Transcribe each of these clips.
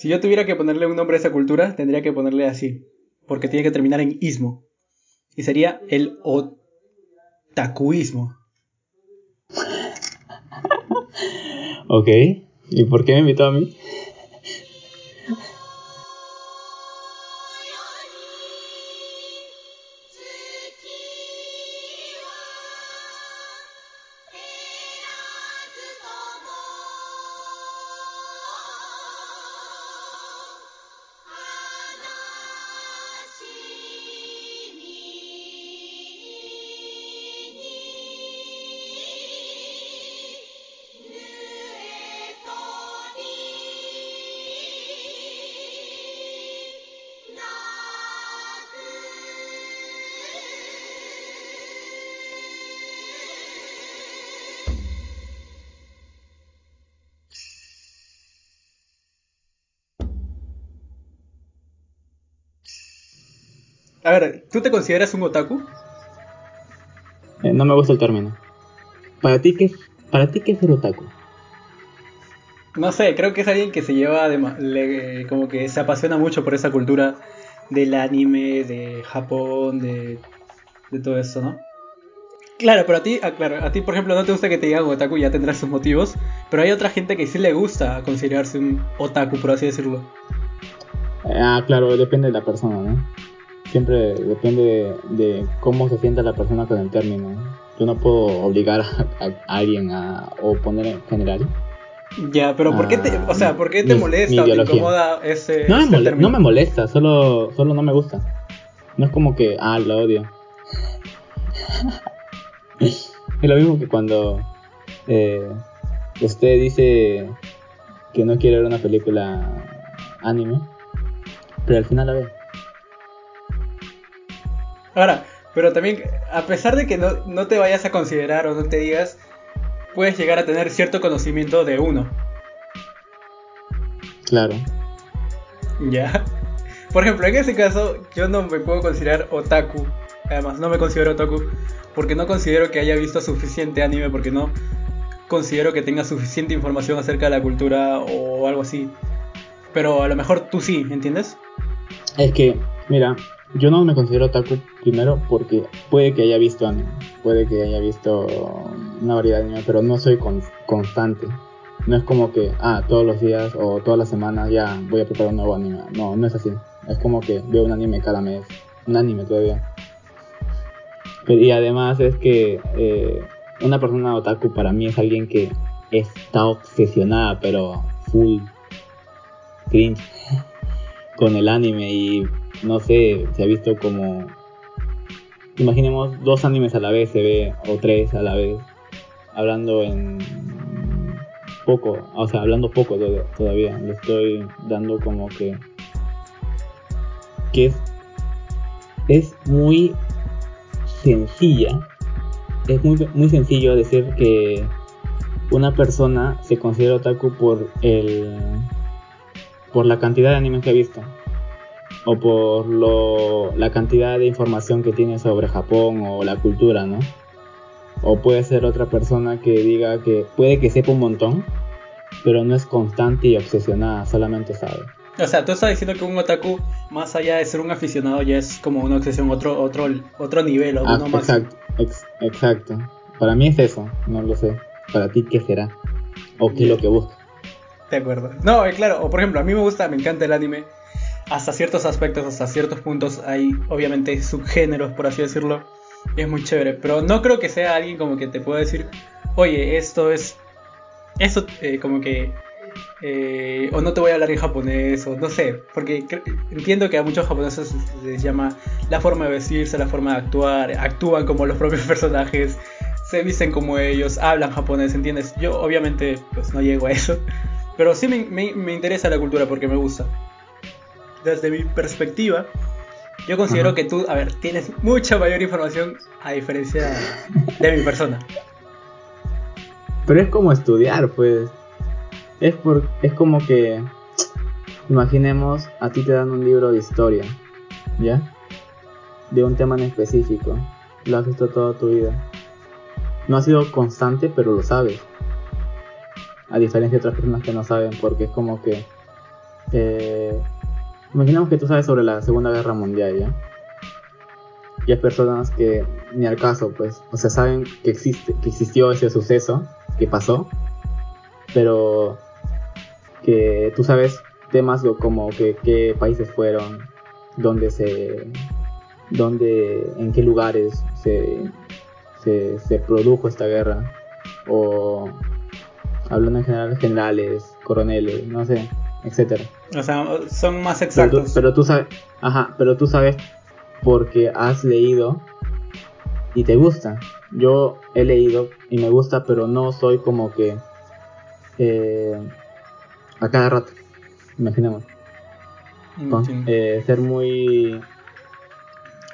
Si yo tuviera que ponerle un nombre a esa cultura, tendría que ponerle así. Porque tiene que terminar en ismo. Y sería el otakuismo. ok. ¿Y por qué me invitó a mí? Te consideras un otaku? Eh, no me gusta el término. ¿Para ti qué, para ti qué es ser otaku? No sé, creo que es alguien que se lleva de, como que se apasiona mucho por esa cultura del anime, de Japón, de, de todo eso, ¿no? Claro, pero a ti, claro, a ti por ejemplo no te gusta que te digan otaku, ya tendrás sus motivos, pero hay otra gente que sí le gusta considerarse un otaku, por así decirlo. Ah, claro, depende de la persona, ¿no? Siempre depende de, cómo se sienta la persona con el término. Yo no puedo obligar a, alguien a o poner en general. Ya, pero ¿por qué te, o sea, ¿por qué te molesta o te incomoda ese, no me, término? no me molesta, solo, solo no me gusta. No es como que, ah, lo odio. es lo mismo que cuando eh, usted dice que no quiere ver una película anime, pero al final la ve. Ahora, pero también, a pesar de que no, no te vayas a considerar o no te digas, puedes llegar a tener cierto conocimiento de uno. Claro. Ya. Por ejemplo, en ese caso, yo no me puedo considerar otaku. Además, no me considero otaku porque no considero que haya visto suficiente anime, porque no considero que tenga suficiente información acerca de la cultura o algo así. Pero a lo mejor tú sí, ¿entiendes? Es que, mira, yo no me considero otaku primero porque puede que haya visto anime, puede que haya visto una variedad de anime, pero no soy constante. No es como que, ah, todos los días o todas las semanas ya voy a preparar un nuevo anime. No, no es así. Es como que veo un anime cada mes. Un anime todavía. y además es que eh, una persona otaku para mí es alguien que está obsesionada, pero full cringe con el anime y no sé, se ha visto como... Imaginemos dos animes a la vez, se ve, o tres a la vez, hablando en poco, o sea, hablando poco todavía, le estoy dando como que... que es, es muy sencilla, es muy, muy sencillo decir que una persona se considera otaku por el por la cantidad de animes que ha visto o por lo, la cantidad de información que tiene sobre Japón o la cultura, ¿no? O puede ser otra persona que diga que puede que sepa un montón, pero no es constante y obsesionada, solamente sabe. O sea, tú estás diciendo que un otaku, más allá de ser un aficionado, ya es como una obsesión, otro, otro, otro nivel o ah, Exacto, exacto. Para mí es eso, no lo sé. Para ti, ¿qué será? ¿O qué es lo que busca? De acuerdo. No, eh, claro, o por ejemplo, a mí me gusta, me encanta el anime hasta ciertos aspectos, hasta ciertos puntos hay obviamente subgéneros, por así decirlo, y es muy chévere. Pero no creo que sea alguien como que te pueda decir, oye, esto es, eso eh, como que, eh, o no te voy a hablar en japonés, o no sé, porque entiendo que a muchos japoneses les llama la forma de vestirse, la forma de actuar, actúan como los propios personajes, se visten como ellos, hablan japonés, ¿entiendes? Yo obviamente pues no llego a eso, pero sí me, me interesa la cultura porque me gusta desde mi perspectiva, yo considero que tú, a ver, tienes mucha mayor información a diferencia de mi persona. Pero es como estudiar, pues. Es, por, es como que, imaginemos, a ti te dan un libro de historia, ¿ya? De un tema en específico. Lo has visto toda tu vida. No ha sido constante, pero lo sabes. A diferencia de otras personas que no saben, porque es como que Eh, imaginemos que tú sabes sobre la Segunda Guerra Mundial, ¿ya? Y hay personas que ni al caso, pues, o sea, saben que existe, que existió ese suceso que pasó, pero que tú sabes temas como que qué países fueron, dónde se, dónde, en qué lugares se, se, se produjo esta guerra, o hablando en general generales, coroneles, no sé, etcétera. O sea, son más exactos. Pero tú, sabes, ajá, pero tú sabes porque has leído y te gusta. Yo he leído y me gusta, pero no soy como que eh, a cada rato, imaginemos. Eh, ser muy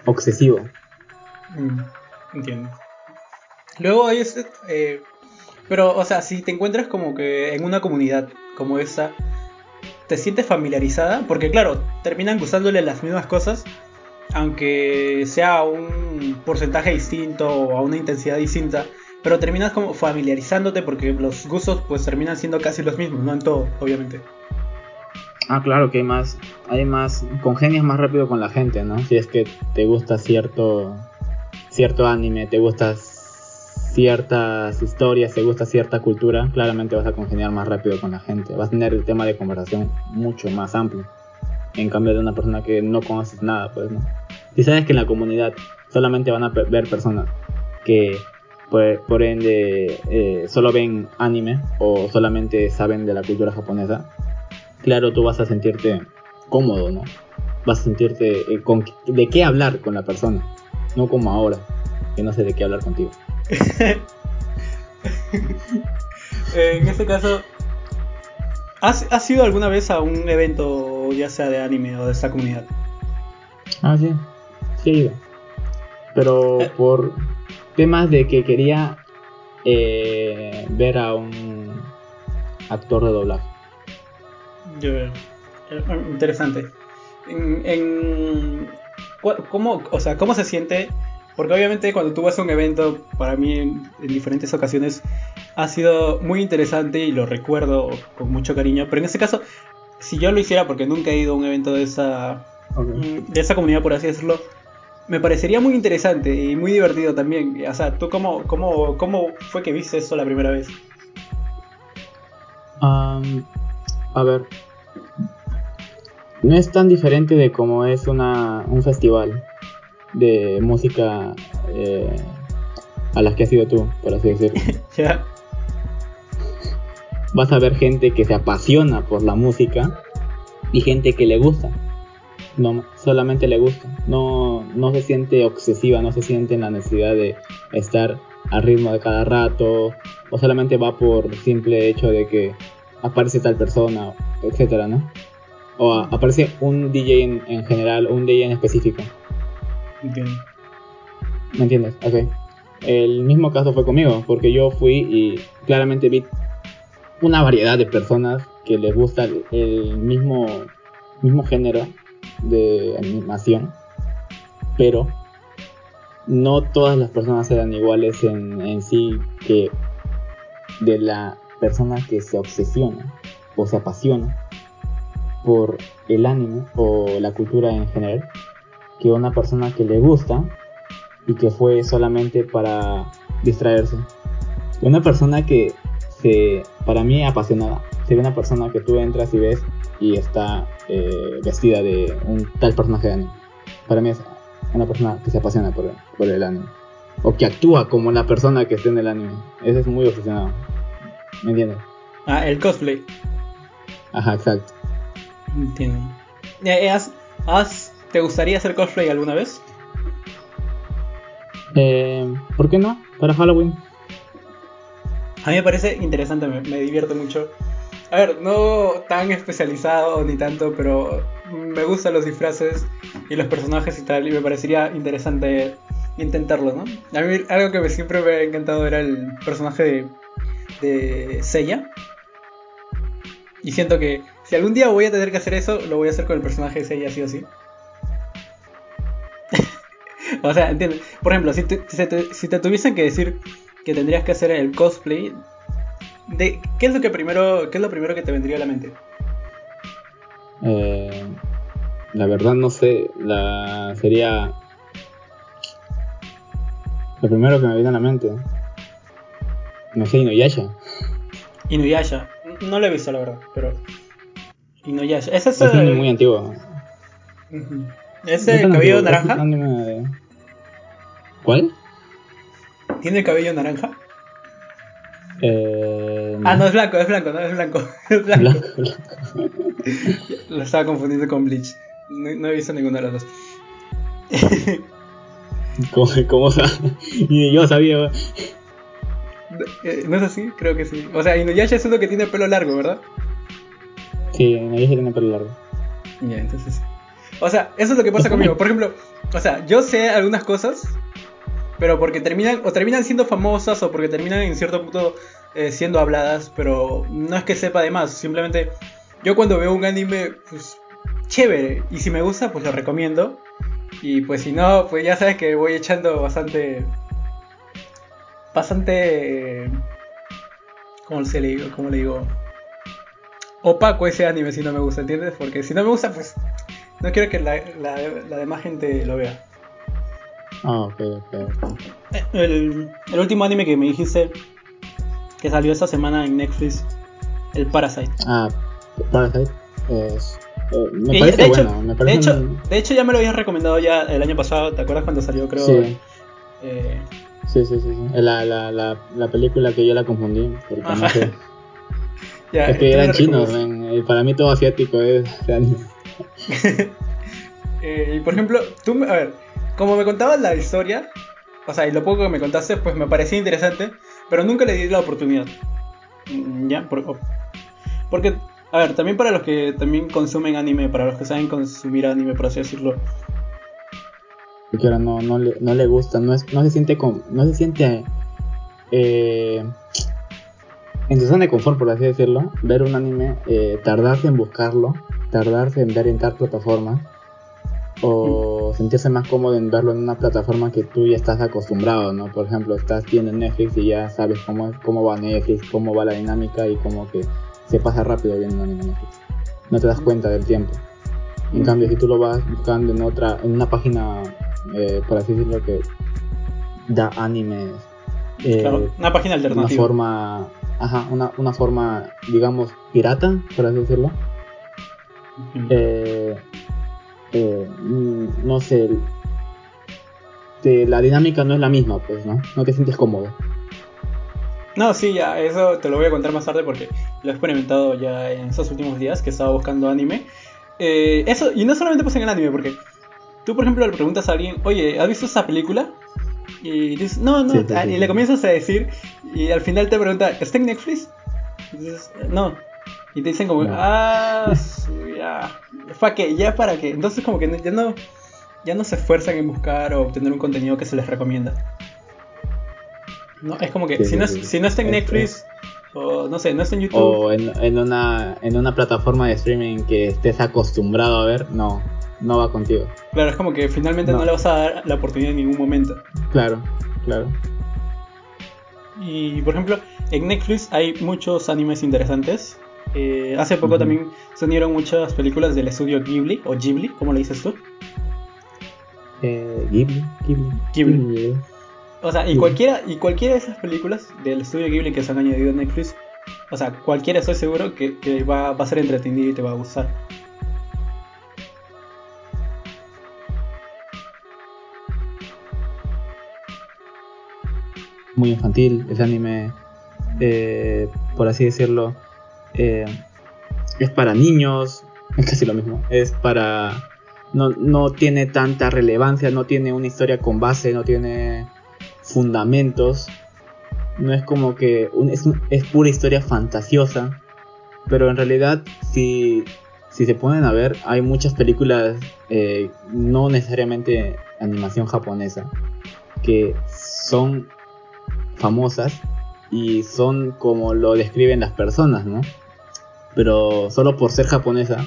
obsesivo. Mm, entiendo. Luego hay este, eh, pero, o sea, si te encuentras como que en una comunidad como esa, ¿te sientes familiarizada? Porque claro, terminan gustándole las mismas cosas, aunque sea un porcentaje distinto o a una intensidad distinta, pero terminas como familiarizándote porque los gustos pues terminan siendo casi los mismos, no en todo, obviamente. Ah, claro que hay más, hay más, congenias más rápido con la gente, ¿no? Si es que te gusta cierto, cierto anime, te gusta ciertas historias, te gusta cierta cultura, claramente vas a congeniar más rápido con la gente, vas a tener el tema de conversación mucho más amplio. En cambio de una persona que no conoces nada, pues, ¿no? Si sabes que en la comunidad solamente van a ver personas que por, por ende eh, solo ven anime o solamente saben de la cultura japonesa, claro, tú vas a sentirte cómodo, ¿no? Vas a sentirte eh, con, de qué hablar con la persona, no como ahora, que no sé de qué hablar contigo. en este caso, ¿has, ¿has ido alguna vez a un evento, ya sea de anime o de esta comunidad? Ah, sí, sí he ido. Pero eh. por temas de que quería eh, ver a un actor de doblaje. Yo veo. Eh, interesante. En, en, ¿cómo, o sea, ¿Cómo se siente porque obviamente cuando tú vas a un evento, para mí en, diferentes ocasiones ha sido muy interesante y lo recuerdo con mucho cariño. Pero en este caso, si yo lo hiciera, porque nunca he ido a un evento de esa, mm, de esa comunidad, por así decirlo, me parecería muy interesante y muy divertido también. O sea, ¿tú cómo, cómo, cómo fue que viste eso la primera vez? a ver, no es tan diferente de como es una, un festival de música eh, a las que has sido tú, por así decirlo. Vas a ver gente que se apasiona por la música y gente que le gusta. No, solamente le gusta. No, no se siente obsesiva, no se siente en la necesidad de estar al ritmo de cada rato, o solamente va por simple hecho de que aparece tal persona, etcétera, ¿no? O aparece un DJ en, en general, un DJ en específico. ¿Me entiendes? Ok. El mismo caso fue conmigo, porque yo fui y claramente vi una variedad de personas que les gusta el mismo, mismo género de animación, pero no todas las personas eran iguales en, en sí que de la persona que se obsesiona o se apasiona por el anime o la cultura en general que una persona que le gusta y que fue solamente para distraerse. Una persona que se, para mí apasionada, sería una persona que tú entras y ves y está eh, vestida de un tal personaje de anime. Para mí es una persona que se apasiona por, por el anime. O que actúa como la persona que está en el anime. Ese es muy obsesionado. ¿Me entiendes? Ah, el cosplay. Ajá, exacto. Entiendo. ¿Has, has ¿Te gustaría hacer cosplay alguna vez? Eh, ¿Por qué no? Para Halloween. A mí me parece interesante, me, me divierto mucho. A ver, no tan especializado ni tanto, pero me gustan los disfraces y los personajes y tal, y me parecería interesante intentarlo, ¿no? A mí algo que siempre me ha encantado era el personaje de, de Seiya. Y siento que si algún día voy a tener que hacer eso, lo voy a hacer con el personaje de Seiya sí o sí. O sea, entiendo. Por ejemplo, si te, si, te, tuviesen que decir que tendrías que hacer el cosplay, de, ¿qué es lo que primero, qué es lo primero que te vendría a la mente? Eh, la verdad no sé, la sería lo primero que me viene a la mente. No sé, Inuyasha. Inuyasha, no lo he visto la verdad, pero Inuyasha, ese es, es un anime muy antiguo. ¿Ese cabello naranja? ¿Cuál? ¿Tiene el cabello naranja? Eh, Ah, no, es blanco, es blanco, no, es blanco. Es blanco. Lo estaba confundiendo con Bleach. No, no, he visto ninguno de los dos. ¿Cómo, cómo Y yo sabía. Eh, ¿No es así? Creo que sí. O sea, Inuyasha es uno que tiene pelo largo, ¿verdad? Sí, Inuyasha tiene pelo largo. Ya, entonces. O sea, eso es lo que pasa conmigo. Por ejemplo, o sea, yo sé algunas cosas, pero porque terminan, o terminan siendo famosas, o porque terminan en cierto punto eh, siendo habladas, pero no es que sepa de más, simplemente yo cuando veo un anime, pues chévere, y si me gusta, pues lo recomiendo, y pues si no, pues ya sabes que voy echando bastante, bastante, ¿cómo le digo? ¿Cómo le digo? Opaco ese anime si no me gusta, ¿entiendes? Porque si no me gusta, pues no quiero que la demás gente lo vea. Ah, ok, ok. El, el último anime que me dijiste que salió esta semana en Netflix, el Parasite. Ah, Parasite es... Eh, me parece de bueno, hecho, me parece de, hecho, un... de hecho, ya me lo habías recomendado ya el año pasado, ¿te acuerdas cuando salió, creo? Sí. Eh... Sí, sí, sí, sí. La, la, la, la, película que yo la confundí. Porque no sé. ya, es que eran chinos, para mí todo asiático es anime. eh, y por ejemplo, tú, a ver, como me contabas la historia, o sea, y lo poco que me contaste, pues me parecía interesante, pero nunca le di la oportunidad. Mm, ya, Por, porque, a ver, también para los que también consumen anime, para los que saben consumir anime, por así decirlo. Porque no, no, le, no le gusta, no, es, no se siente, con, no se siente eh, en su zona de confort, por así decirlo, ver un anime, eh, tardarse en buscarlo, tardarse en ver en tal plataforma o sentirse más cómodo en verlo en una plataforma que tú ya estás acostumbrado, ¿no? Por ejemplo, estás viendo Netflix y ya sabes cómo, cómo va Netflix, cómo va la dinámica y como que se pasa rápido viendo anime Netflix. No te das cuenta del tiempo. En cambio, si tú lo vas buscando en otra, en una página, eh, por así decirlo, que da animes, eh, claro, una página alternativa. Una forma, ajá, una, una forma, digamos, pirata, por así decirlo. eh, no sé, la dinámica no es la misma, pues, ¿no? No te sientes cómodo. No, sí, ya, eso te lo voy a contar más tarde porque lo he experimentado ya en estos últimos días que estaba buscando anime. Eh, eso, y no solamente pasa en el anime, porque tú, por ejemplo, le preguntas a alguien, oye, ¿has visto esa película? Y dices, no, no, y le comienzas a decir, y al final te pregunta, ¿está en Netflix? Y dices, no. Y te dicen como, ah, ya, ¿para qué? ¿Ya para qué? Entonces como que ya no, ya no se esfuerzan en buscar o obtener un contenido que se les recomienda. No, es como que si, no, si no está en Netflix, o no sé, no está en YouTube. O en, en, una, en una plataforma de streaming que estés acostumbrado a ver, no, no va contigo. Claro, es como que finalmente no, le vas a dar la oportunidad en ningún momento. Claro, claro. Y por ejemplo, en Netflix hay muchos animes interesantes. Eh, hace poco también se unieron muchas películas del estudio Ghibli, o Ghibli, ¿cómo le dices tú? Eh, Ghibli, Ghibli. Ghibli. O sea, y cualquiera, y cualquiera de esas películas del estudio Ghibli que se han añadido a Netflix, o sea, cualquiera estoy seguro que, que va, va a ser entretenido y te va a gustar. Muy infantil, ese anime, eh, por así decirlo, eh, es para niños, es casi lo mismo, es para... No, tiene tanta relevancia, no tiene una historia con base, no tiene fundamentos, no es como que es, es, pura historia fantasiosa, pero en realidad si, si se ponen a ver hay muchas películas, eh, no necesariamente animación japonesa, que son famosas y son como lo describen las personas, ¿no? pero solo por ser japonesa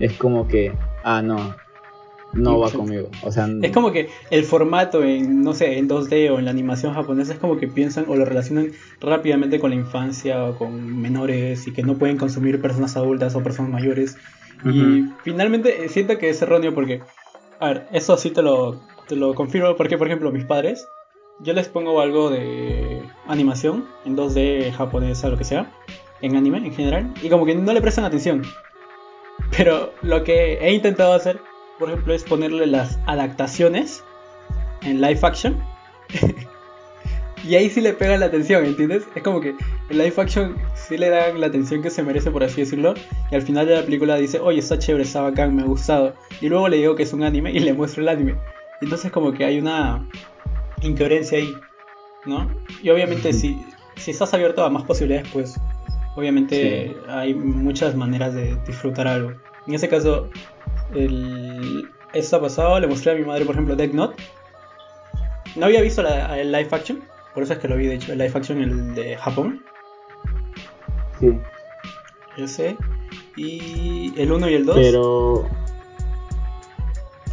es como que, ah, no, no va conmigo. O sea, es como que el formato en, no sé, en 2D o en la animación japonesa es como que piensan o lo relacionan rápidamente con la infancia o con menores y que no pueden consumir personas adultas o personas mayores. Y finalmente eh, siento que es erróneo porque, a ver, eso sí te lo, te lo confirmo porque, por ejemplo, mis padres, yo les pongo algo de animación en 2D, japonesa, lo que sea, en anime en general, y como que no le prestan atención. Pero lo que he intentado hacer, por ejemplo, es ponerle las adaptaciones en live action. y ahí sí le pega la atención, ¿entiendes? Es como que en live action sí le dan la atención que se merece, por así decirlo. Y al final de la película dice, oye, está chévere, está bacán, me ha gustado. Y luego le digo que es un anime y le muestro el anime. Entonces como que hay una incoherencia ahí, ¿no? Y obviamente si, si estás abierto a más posibilidades, pues obviamente hay muchas maneras de disfrutar algo. En ese caso, el, esto ha pasado, le mostré a mi madre, por ejemplo, Dead Note. No había visto la, el live action, por eso es que lo vi, de hecho, el live action, el de Japón. Sí. Ese. Y el 1 y el 2. Pero.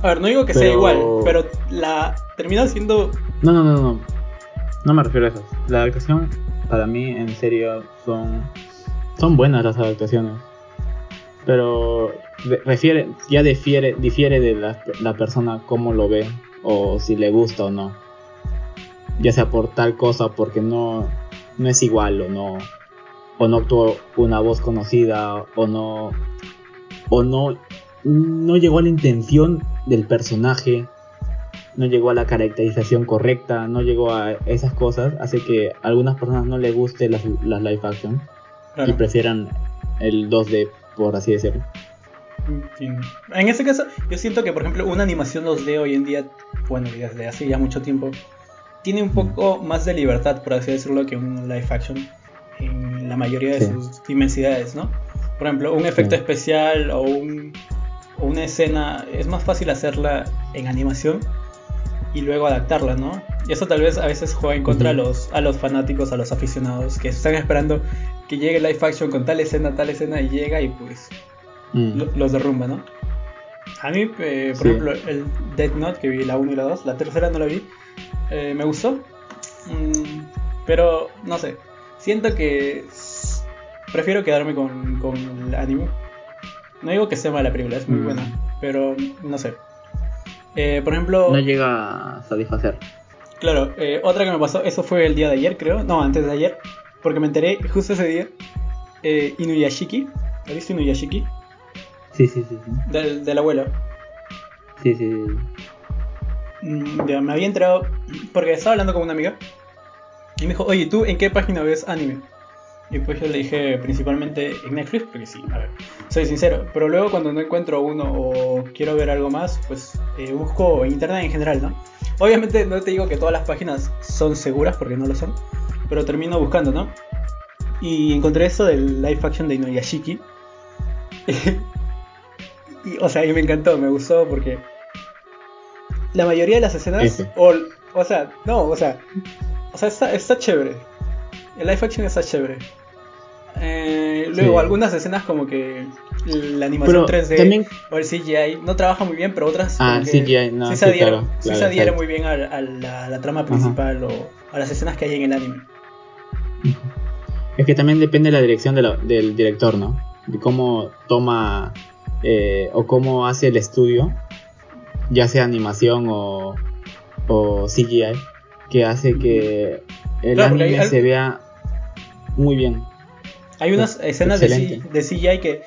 A ver, no digo que sea igual, pero la termina siendo. No, no, no, no. No me refiero a eso. La adaptación, para mí, en serio, son. Son buenas las adaptaciones. Pero refiere, ya difiere, difiere de la, la persona cómo lo ve o si le gusta o no. Ya sea por tal cosa, porque no, no es igual o no. O no actuó una voz conocida o no. O no. No llegó a la intención del personaje. No llegó a la caracterización correcta. No llegó a esas cosas. Hace que a algunas personas no les guste las, las live action. Y prefieran el 2D por así decirlo. En ese caso, yo siento que, por ejemplo, una animación 2D hoy en día, bueno, desde hace ya mucho tiempo, tiene un poco más de libertad, por así decirlo, que un live action en la mayoría de sus inmensidades, ¿no? Por ejemplo, un efecto especial o, un, o una escena es más fácil hacerla en animación y luego adaptarla, ¿no? Y eso tal vez a veces juega en contra a, los, a los fanáticos, a los aficionados que están esperando que llegue live action con tal escena, tal escena y llega y pues mm. los derrumba, ¿no? A mí, eh, por ejemplo, el Dead Note, que vi la 1 y la 2, la tercera no la vi, eh, me gustó. Mm, pero, no sé, siento que prefiero quedarme con, con el anime. No digo que sea mala película, es muy mm. buena, pero no sé. Eh, por ejemplo... No llega a satisfacer. Claro, otra que me pasó, eso fue el día de ayer, creo. No, antes de ayer porque me enteré justo ese día. Eh, Inuyashiki. ¿Has visto Inuyashiki? Sí, sí, sí. sí. Del, del abuelo. Sí, sí. Mm, me había enterado porque estaba hablando con una amiga y me dijo, oye, ¿tú en qué página ves anime? Y pues yo le dije principalmente en Netflix, porque sí, a ver, soy sincero. Pero luego cuando no encuentro uno o quiero ver algo más, pues eh, busco en internet en general, ¿no? Obviamente no te digo que todas las páginas son seguras, porque no lo son pero termino buscando, ¿no? Y encontré esto del live action de Inuyashiki. y, o sea, y me encantó, me gustó porque la mayoría de las escenas, o, o sea, no, o sea, o sea, está, está chévere. El live action está chévere. Eh, luego, algunas escenas como que la animación 3D o el CGI no trabaja muy bien, pero otras ah, CGI, no, sí, se adhiere, muy bien a, la, la, trama principal o a las escenas que hay en el anime. Es que también depende de la dirección del director, ¿no? De cómo toma eh, o cómo hace el estudio, ya sea animación o, o CGI, que hace que el anime se vea muy bien. Hay unas escenas de, de, CGI que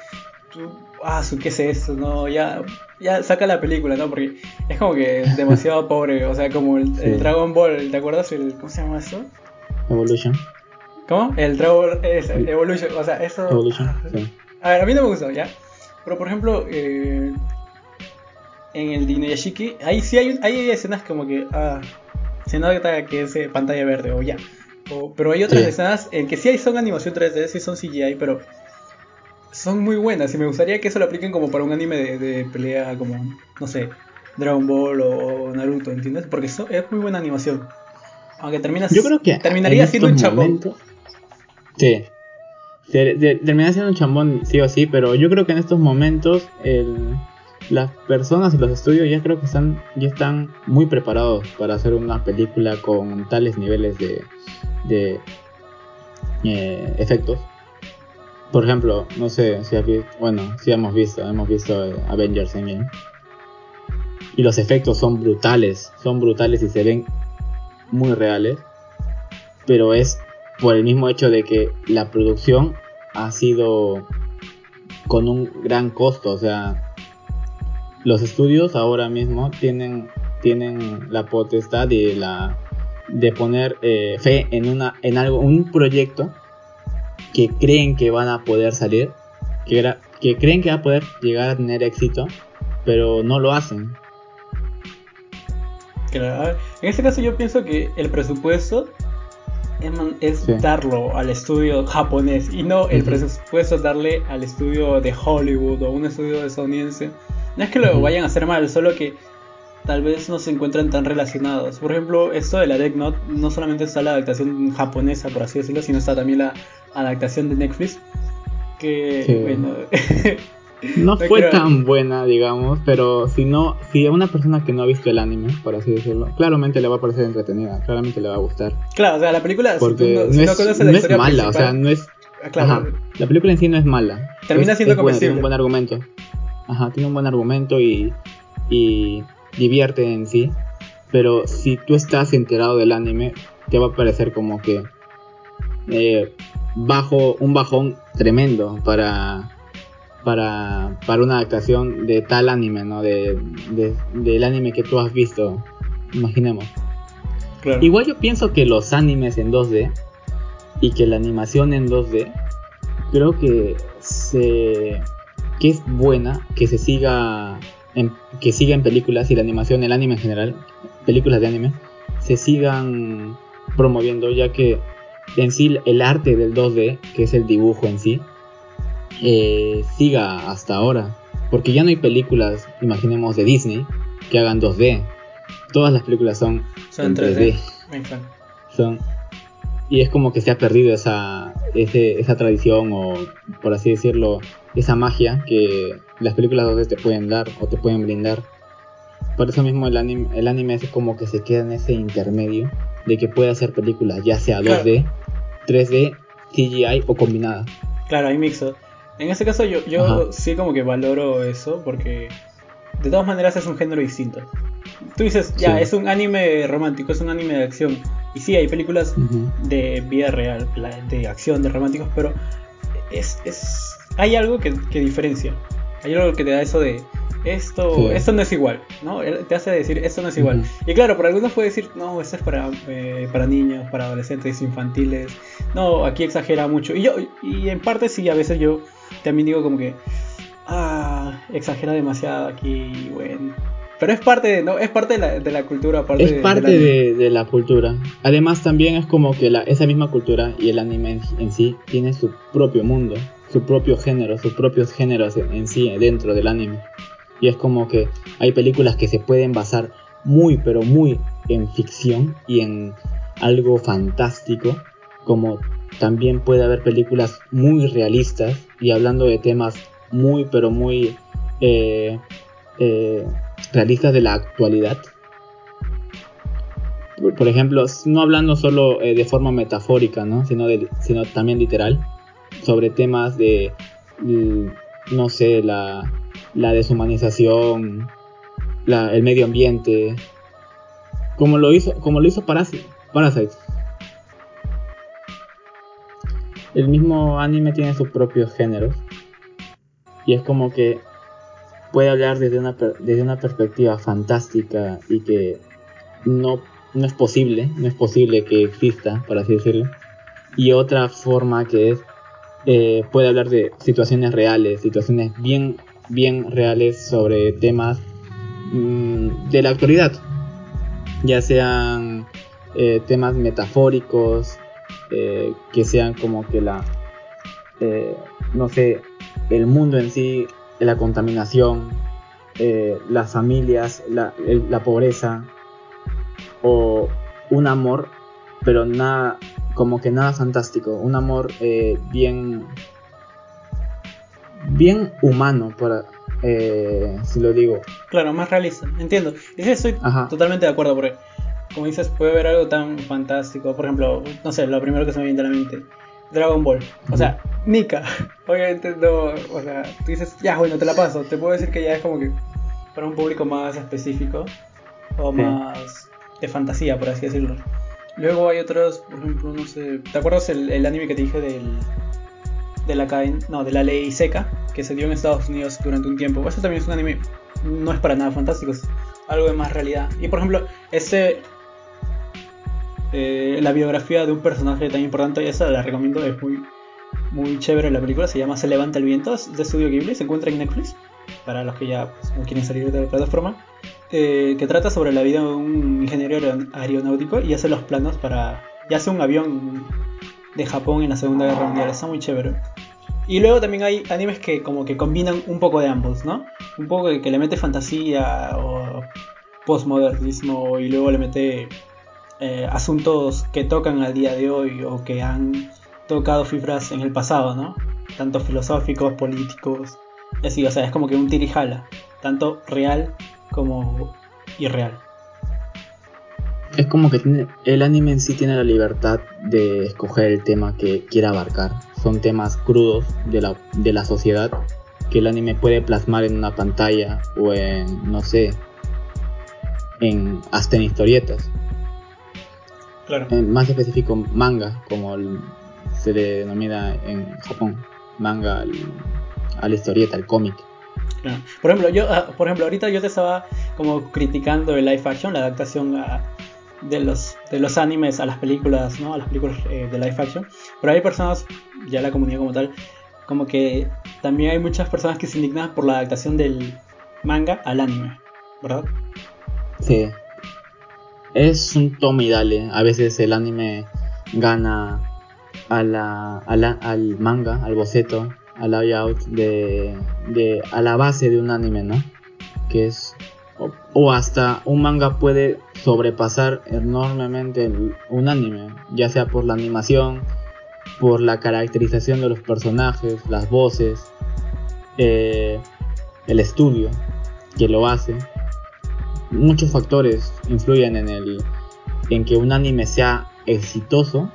tú, ah, ¿qué es esto? No, ya, ya saca la película, ¿no? Porque es como que demasiado pobre, o sea, como el, el Dragon Ball, ¿te acuerdas? El, ¿Cómo se llama eso? Evolution. ¿Cómo? El Dragon es Evolution, o sea, eso. Evolution, A ver, a mí no me gustó, ¿ya? Pero por ejemplo, eh, en el de Yashiki, ahí sí hay, hay escenas como que. Ah, se nota que es eh, pantalla verde o ya. pero hay otras escenas en que sí hay, son animación 3D, sí son CGI, pero son muy buenas y me gustaría que eso lo apliquen como para un anime de, pelea como, no sé, Dragon Ball o Naruto, ¿entiendes? Porque eso es muy buena animación. Aunque terminas, Yo creo que terminaría siendo un chapón. Sí. Termina siendo un chambón, sí o sí, pero yo creo que en estos momentos las personas y los estudios ya creo que están, ya están muy preparados para hacer una película con tales niveles de, de eh, efectos. por ejemplo, no sé si has bueno, si hemos visto, hemos visto eh, Avengers Endgame. Y los efectos son brutales, son brutales y se ven muy reales. Pero es por el mismo hecho de que la producción ha sido con un gran costo, o sea, los estudios ahora mismo tienen tienen la potestad de la de poner eh, fe en una en algo un proyecto que creen que van a poder salir que, que creen que va a poder llegar a tener éxito pero no lo hacen. En este caso yo pienso que el presupuesto es, darlo al estudio japonés y no el presupuesto darle al estudio de Hollywood o un estudio estadounidense. No es que lo vayan a hacer mal, solo que tal vez no se encuentran tan relacionados. Por ejemplo, esto de la Death Note, no solamente está la adaptación japonesa, por así decirlo, sino está también la adaptación de Netflix. Que, bueno. no fue tan buena, digamos, pero si no, si a una persona que no ha visto el anime, por así decirlo, claramente le va a parecer entretenida, claramente le va a gustar. Claro, o sea, la película, Porque no, es, mala, o sea, no es. Ah, la película en sí no es mala. Termina siendo comestible. tiene un buen argumento. Ajá, tiene un buen argumento y, y divierte en sí, pero si tú estás enterado del anime, te va a parecer como que eh, bajo un bajón tremendo para para, para una adaptación de tal anime, ¿no? De, del anime que tú has visto, imaginemos. Igual yo pienso que los animes en 2D y que la animación en 2D, creo que se que es buena que se siga en, que siga en películas y la animación, el anime en general, películas de anime, se sigan promoviendo ya que en sí el arte del 2D, que es el dibujo en sí, eh, siga hasta ahora. Porque ya no hay películas, imaginemos, de Disney que hagan 2D. Todas las películas son, en 3D. Son, y es como que se ha perdido esa, esa tradición o, por así decirlo, esa magia que las películas 2D te pueden dar o te pueden brindar. Por eso mismo el anime, el anime es como que se queda en ese intermedio de que puede hacer películas ya sea 2D, 3D, CGI o combinada. Claro, hay mixo. En este caso yo, yo sí como que valoro eso porque de todas maneras es un género distinto. Tú dices, ya, es un anime romántico, es un anime de acción. Y sí, hay películas de vida real, de acción, de románticos, pero es, es hay algo que, diferencia. Hay algo que te da eso de esto, esto no es igual, ¿no? Te hace decir esto no es igual. Y claro, por algunos puede decir, no, esto es para, eh, para niños, para adolescentes, infantiles. No, aquí exagera mucho. Y yo, y en parte sí, a veces yo también digo como que, ah, exagera demasiado aquí, bueno. Pero es parte de, no, es parte de la, de la cultura. Parte es parte de, la... cultura. Además también es como que la, esa misma cultura y el anime en sí tiene su propio mundo su propio género, sus propios géneros en, sí dentro del anime. Y es como que hay películas que se pueden basar muy pero muy en ficción y en algo fantástico, como también puede haber películas muy realistas y hablando de temas muy pero muy eh, eh, realistas de la actualidad. Por ejemplo, no hablando solo eh, de forma metafórica, ¿no? sino, también literal sobre temas de, mm, no sé, la, la deshumanización, la, el medio ambiente, como lo hizo, como lo hizo Parasite. El mismo anime tiene sus propios géneros y es como que puede hablar desde una, desde una perspectiva fantástica y que no, no es posible, no es posible que exista, por así decirlo. Y otra forma que es eh, puede hablar de situaciones reales, situaciones bien, bien reales sobre temas mm, de la actualidad, ya sean eh, temas metafóricos, eh, que sean como que la, no sé, el mundo en sí, la contaminación, las familias, la, la pobreza, o un amor, pero nada como que nada fantástico, un amor eh, bien bien humano, para, eh, si lo digo. Claro, más realista, entiendo. Estoy totalmente de acuerdo, porque como dices, puede haber algo tan fantástico, por ejemplo, no sé, lo primero que se me viene a la mente, Dragon Ball. O sea, Nika. Obviamente no. O sea, tú dices, ya, bueno, te la paso. Te puedo decir que ya es como que para un público más específico o más de fantasía, por así decirlo. Luego hay otros, por ejemplo, no sé. ¿Te acuerdas el, anime que te dije del. de la no, de la ley seca? Que se dio en Estados Unidos durante un tiempo. Eso también es un anime. No es para nada fantástico, es algo de más realidad. Y por ejemplo, ese. Eh, la biografía de un personaje tan importante, esa la recomiendo, es muy, muy chévere la película. Se llama Se levanta el viento, es de Studio Ghibli, se encuentra en Netflix. Para los que ya pues, no quieren salir de la plataforma. Eh, que trata sobre la vida de un ingeniero aeronáutico y hace los planos para. y hace un avión de Japón en la Segunda Guerra Mundial. Está muy chévere. Y luego también hay animes que como que combinan un poco de ambos, ¿no? Un poco que, que le mete fantasía o postmodernismo y luego le mete eh, asuntos que tocan al día de hoy o que han tocado fibras en el pasado, ¿no? Tanto filosóficos, políticos, así, o sea, es como que un tirijala, tanto real como irreal. Es como que el anime en sí tiene la libertad de escoger el tema que quiera abarcar. Son temas crudos de la, de la sociedad que el anime puede plasmar en una pantalla o en, no sé, en, hasta en historietas. Claro. más específico, manga, como se le denomina en Japón. Manga a la historieta, al cómic. Por ejemplo, yo, ah, por ejemplo, ahorita yo te estaba como criticando el live action, la adaptación de los de los animes a las películas, ¿no? A las películas eh, de live action. Pero hay personas, ya la comunidad como tal, como que también hay muchas personas que se indignan por la adaptación del manga al anime, ¿verdad? Sí. Es un tome y dale. A veces el anime gana a al manga, al boceto, al layout de, de, a la base de un anime, ¿no? Que es o, hasta un manga puede sobrepasar enormemente un anime, ya sea por la animación, por la caracterización de los personajes, las voces, eh, el estudio que lo hace. Muchos factores influyen en el en que un anime sea exitoso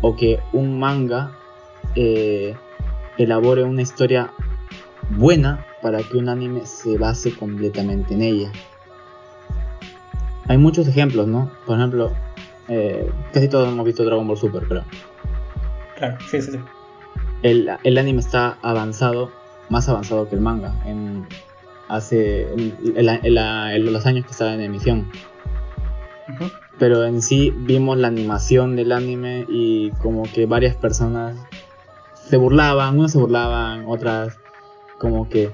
o que un manga eh, elabore una historia buena para que un anime se base completamente en ella. Hay muchos ejemplos, ¿no? Por ejemplo, eh, casi todos hemos visto Dragon Ball Super, pero... Claro, sí, sí, sí. El, anime está avanzado, más avanzado que el manga, en hace en, los años que estaba en emisión. Pero en sí vimos la animación del anime y como que varias personas se burlaban, unos se burlaban, otras como que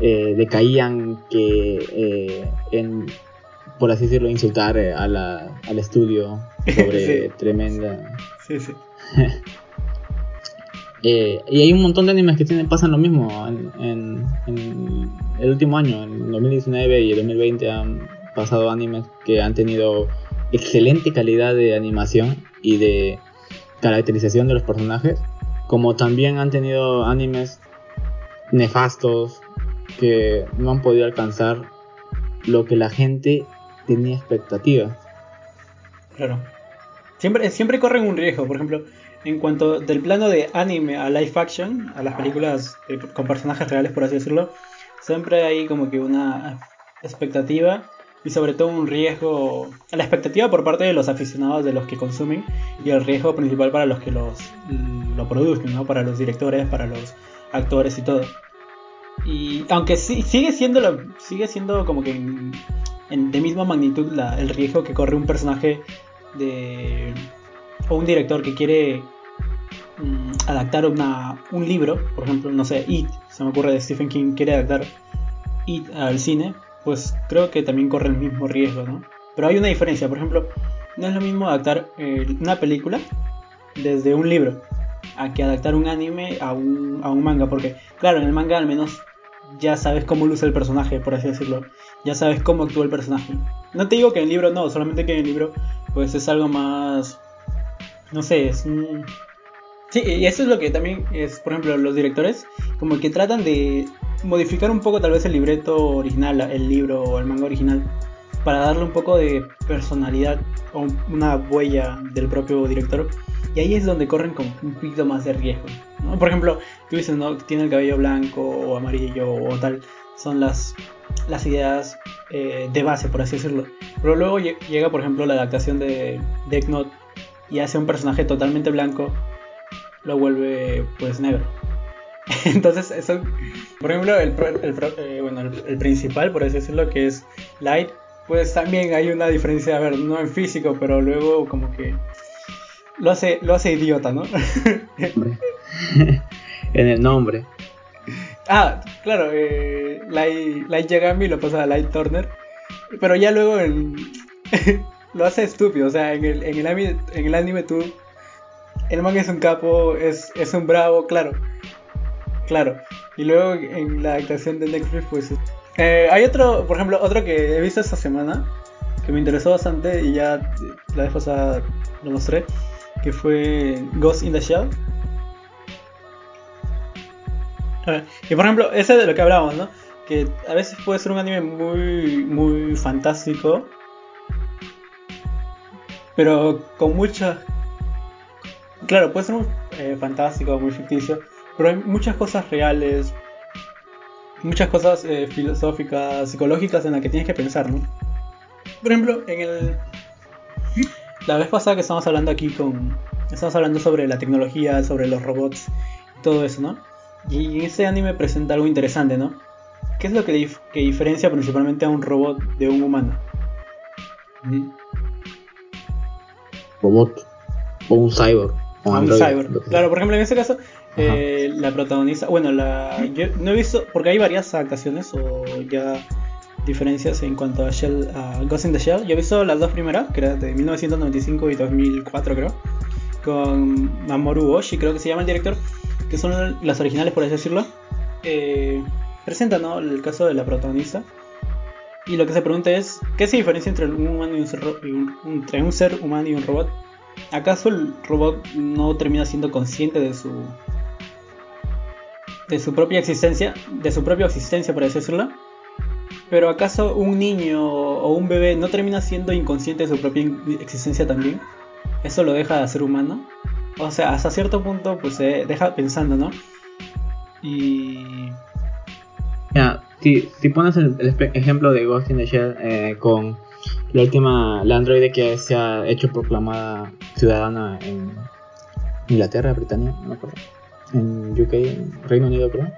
eh, decaían que eh, en, por así decirlo, insultar eh, a la, al estudio sobre tremenda... Sí, sí. y hay un montón de animes que tienen, pasan lo mismo. En, en, el último año, en 2019 y el 2020, han pasado animes que han tenido excelente calidad de animación y de caracterización de los personajes como también han tenido animes nefastos que no han podido alcanzar lo que la gente tenía expectativa. Claro. Siempre, siempre corren un riesgo, por ejemplo, en cuanto del plano de anime a live action, a las películas eh, con personajes reales, por así decirlo, siempre hay como que una expectativa y sobre todo un riesgo, la expectativa por parte de los aficionados de los que consumen y el riesgo principal para los que los lo producen, ¿no? Para los directores, para los actores y todo. Y aunque sí, sigue siendo lo, sigue siendo como que en, de misma magnitud el riesgo que corre un personaje de o un director que quiere mm, adaptar una, un libro, por ejemplo, no sé, It, se me ocurre de Stephen King quiere adaptar It al cine, pues creo que también corre el mismo riesgo, ¿no? Pero hay una diferencia, por ejemplo, no es lo mismo adaptar eh, una película desde un libro a que adaptar un anime a un, a un manga, porque claro, en el manga al menos ya sabes cómo luce el personaje, por así decirlo, ya sabes cómo actúa el personaje. No te digo que en el libro no, solamente que en el libro pues es algo más, no sé, es un... Sí, y eso es lo que también es, por ejemplo, los directores como que tratan de modificar un poco tal vez el libreto original, el libro o el manga original, para darle un poco de personalidad o una huella del propio director. Y ahí es donde corren con un poquito más de riesgo. ¿no? Por ejemplo, tú dices, ¿no? Tiene el cabello blanco o amarillo o tal. Son las, las ideas eh, de base, por así decirlo. Pero luego llega, por ejemplo, la adaptación de Death Note y hace un personaje totalmente blanco, lo vuelve pues negro. Entonces, eso, por ejemplo, el, eh, bueno, el, principal, por así decirlo, que es Light, pues también hay una diferencia, a ver, no en físico, pero luego como que lo hace, lo hace idiota, ¿no? en el nombre. Ah, claro, eh, Light, Light Yagami lo pasa a Light Turner, pero ya luego en, lo hace estúpido, o sea, en el, en el, anime, en el anime tú, el man es un capo, es, es un bravo, claro, claro, y luego en la actuación de Netflix pues eh, hay otro, por ejemplo, otro que he visto esta semana que me interesó bastante y ya la vez pasada lo mostré, que fue Ghost in the Shell. y por ejemplo, ese de lo que hablábamos, ¿no? Que a veces puede ser un anime muy, muy fantástico, pero con muchas. Claro, puede ser muy eh, fantástico, muy ficticio, pero hay muchas cosas reales, muchas cosas eh, filosóficas, psicológicas en las que tienes que pensar, ¿no? Por ejemplo, en el. La vez pasada que estábamos hablando aquí con. Estamos hablando sobre la tecnología, sobre los robots, todo eso, ¿no? Y en ese anime presenta algo interesante, ¿no? ¿Qué es lo que, que diferencia principalmente a un robot de un humano? Robot o un cyborg. O un cyborg. Claro, por ejemplo, en ese caso, eh, la protagonista, bueno, la, yo no he visto, porque hay varias adaptaciones o ya diferencias en cuanto a, Shell, a Ghost in the Shell. Yo he visto las dos primeras, que eran de 1995 y 2004 creo, con Mamoru Oshii, creo que se llama el director, que son las originales por así decirlo. Eh, presenta ¿no? el caso de la protagonista. Y lo que se pregunta es, ¿qué se diferencia entre un humano y un ser, entre un ser humano y un robot? ¿Acaso el robot no termina siendo consciente de su de su propia existencia, de su propia existencia por así decirlo. Pero ¿acaso un niño o un bebé no termina siendo inconsciente de su propia existencia también? ¿Eso lo deja de ser humano? O sea, hasta cierto punto pues se deja pensando, ¿no? Y... Ya, si, si pones el, ejemplo de Ghost in the Shell eh, con la última, la androide que se ha hecho proclamada ciudadana en Inglaterra, Britania, no me acuerdo en UK, Reino Unido, creo.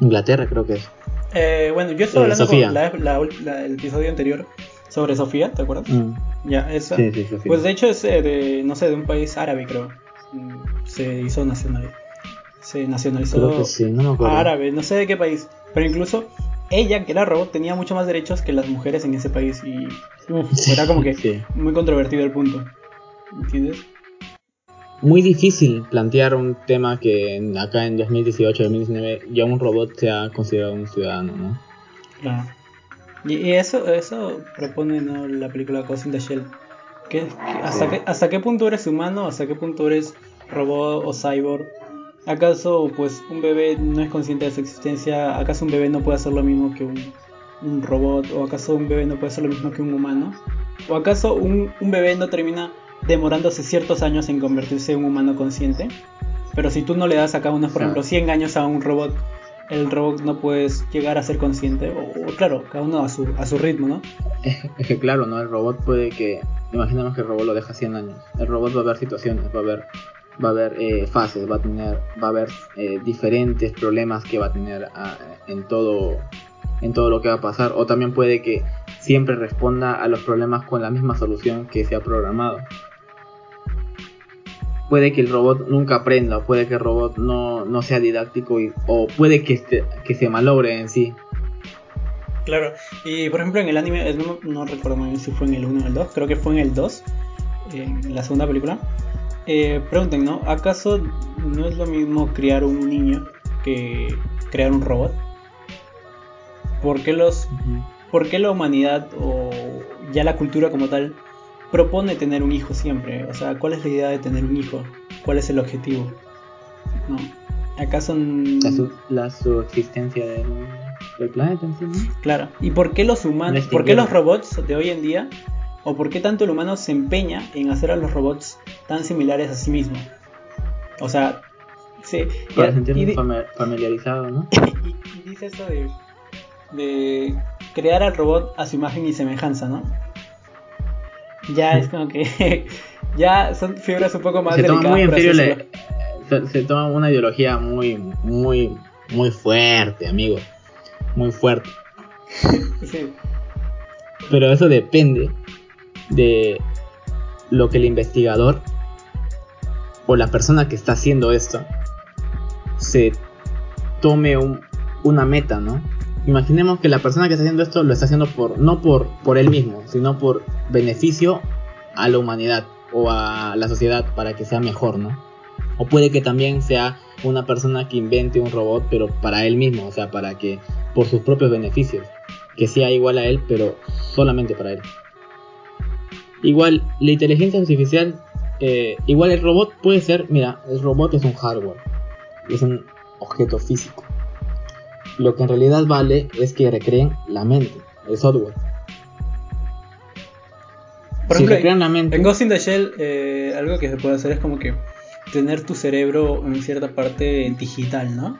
Inglaterra, creo que es. Eh, bueno, yo estoy eh, hablando con el episodio anterior sobre Sofía, ¿te acuerdas? Mm. Ya, esa. Sí, sí, Pues de hecho es eh, de, no sé, de un país árabe, creo. Mm, se hizo nacional. Se nacionalizó no árabe, no sé de qué país. Pero incluso ella, que era robot, tenía mucho más derechos que las mujeres en ese país. Y era como que muy controvertido el punto. ¿Entiendes? muy difícil plantear un tema que acá en 2018-2019 ya un robot sea considerado un ciudadano, ¿no? Claro. Y, eso, eso propone ¿no? la película Ghost in the Shell. Que, hasta, qué, ¿Hasta qué punto eres humano? ¿Hasta qué punto eres robot o cyborg? ¿Acaso pues un bebé no es consciente de su existencia? ¿Acaso un bebé no puede hacer lo mismo que un, un robot? ¿O acaso un bebé no puede hacer lo mismo que un humano? ¿O acaso un, un bebé no termina demorándose ciertos años en convertirse en un humano consciente. Pero si tú no le das acá unos, por ejemplo, 100 años a un robot, el robot no puedes llegar a ser consciente. O, claro, cada uno a su, a su ritmo, ¿no? Es, que claro, ¿no? El robot puede que... Imaginemos que el robot lo deja 100 años. El robot va a haber situaciones, va a haber, va a haber eh, fases, va a tener, va a haber eh, diferentes problemas que va a tener ah, en todo en todo lo que va a pasar. O también puede que siempre responda a los problemas con la misma solución que se ha programado puede que el robot nunca aprenda, puede que el robot no, sea didáctico y, o puede que, este, que se malogre en sí. Claro, y por ejemplo en el anime, no, recuerdo muy bien si fue en el 1 o el 2, creo que fue en el 2, en la segunda película. Eh, pregunten, ¿no? ¿Acaso no es lo mismo criar un niño que crear un robot? ¿Por qué, los, ¿Por qué la humanidad o ya la cultura como tal propone tener un hijo siempre. O sea, ¿cuál es la idea de tener un hijo? ¿Cuál es el objetivo? ¿No? ¿Acaso la, subsistencia del, planeta en sí? Claro. ¿Y por qué los humanos, por qué los robots de hoy en día ¿O por qué tanto el humano se empeña en hacer a los robots tan similares a sí mismo? O sea, sí. Para sentirse familiarizado, ¿no? y, dice eso de, de crear al robot a su imagen y semejanza, ¿no? Ya es como que ya son fibras un poco más se delicadas. Toma muy en serio se, toma una ideología muy, muy, muy fuerte, amigo. Muy fuerte. sí. Pero eso depende de lo que el investigador o la persona que está haciendo esto se tome una meta, ¿no? Imaginemos que la persona que está haciendo esto lo está haciendo por no por, por él mismo, sino por beneficio a la humanidad o a la sociedad para que sea mejor, ¿no? O puede que también sea una persona que invente un robot, pero para él mismo, o sea, para que por sus propios beneficios, que sea igual a él, pero solamente para él. Igual, la inteligencia artificial, eh, igual el robot puede ser, mira, el robot es un hardware, es un objeto físico. Lo que en realidad vale es que recreen la mente, el software. Por ejemplo, la mente, en Ghost in the Shell, eh, algo que se puede hacer es como que tener tu cerebro en cierta parte digital, ¿no?